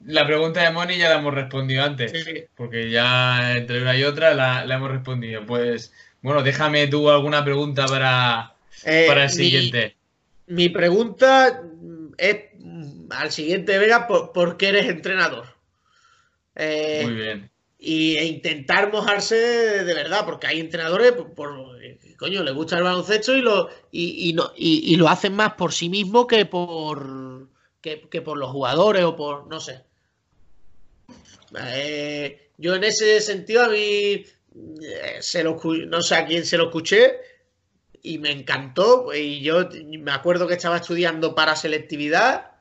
la pregunta de Moni ya la hemos respondido antes, Sí. porque ya entre una y otra la, la hemos respondido. Pues bueno, déjame tú alguna pregunta para, Eh, para el siguiente. Mi pregunta es al siguiente, Vega, ¿por, por qué eres entrenador? Eh, Muy bien. Y, e intentar mojarse de verdad, porque hay entrenadores por, eh, coño, les gusta el baloncesto y lo, y, y no, y, y lo hacen más por sí mismo que por que, que por los jugadores o por no sé. Eh, yo en ese sentido a mí eh, se lo, no sé a quién se lo escuché y me encantó. Y yo me acuerdo que estaba estudiando para selectividad,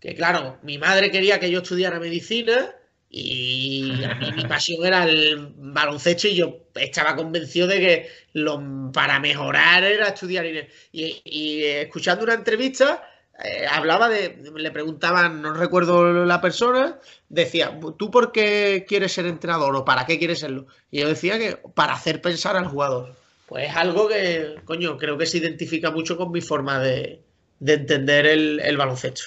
que claro, mi madre quería que yo estudiara medicina y a mí mi pasión era el baloncesto y yo estaba convencido de que lo, para mejorar era estudiar. Y, y- escuchando una entrevista, eh, hablaba de, le preguntaban, no recuerdo la persona, decía, ¿tú por qué quieres ser entrenador o para qué quieres serlo? Y yo decía que para hacer pensar al jugador. Pues es algo que, coño, creo que se identifica mucho con mi forma de, de entender el baloncesto.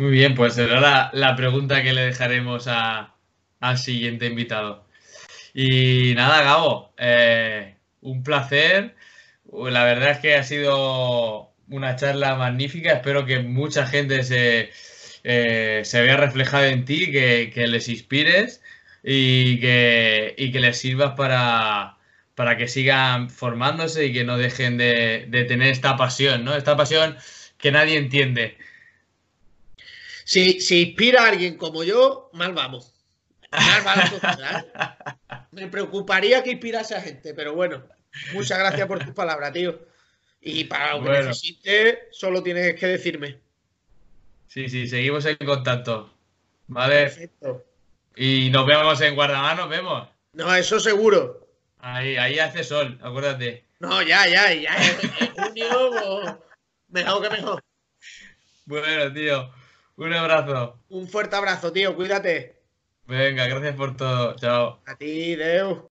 Muy bien, pues será la, pregunta que le dejaremos a- al siguiente invitado. Y nada, Gabo, eh, un placer. La verdad es que ha sido una charla magnífica. Espero que mucha gente se, eh, se vea reflejada en ti, que, que les inspires y que, y que les sirvas para, para que sigan formándose y que no dejen de, de tener esta pasión, ¿no? Esta pasión que nadie entiende. Si, si inspira a alguien como yo, mal vamos. Mal vamos. [LAUGHS] Me preocuparía que inspirase a gente, pero bueno, muchas gracias por tus palabras, tío. Y para lo que Bueno. necesites, solo tienes que decirme. Sí, sí, seguimos en contacto. ¿Vale? Perfecto. Y nos vemos en Guardamar, nos vemos. No, eso seguro. Ahí, ahí hace sol, acuérdate. No, ya, ya, ya. En, en junio, pues, mejor que mejor. Bueno, tío, un abrazo. Un fuerte abrazo, tío. Cuídate. Venga, gracias por todo. Chao. A ti, Deu.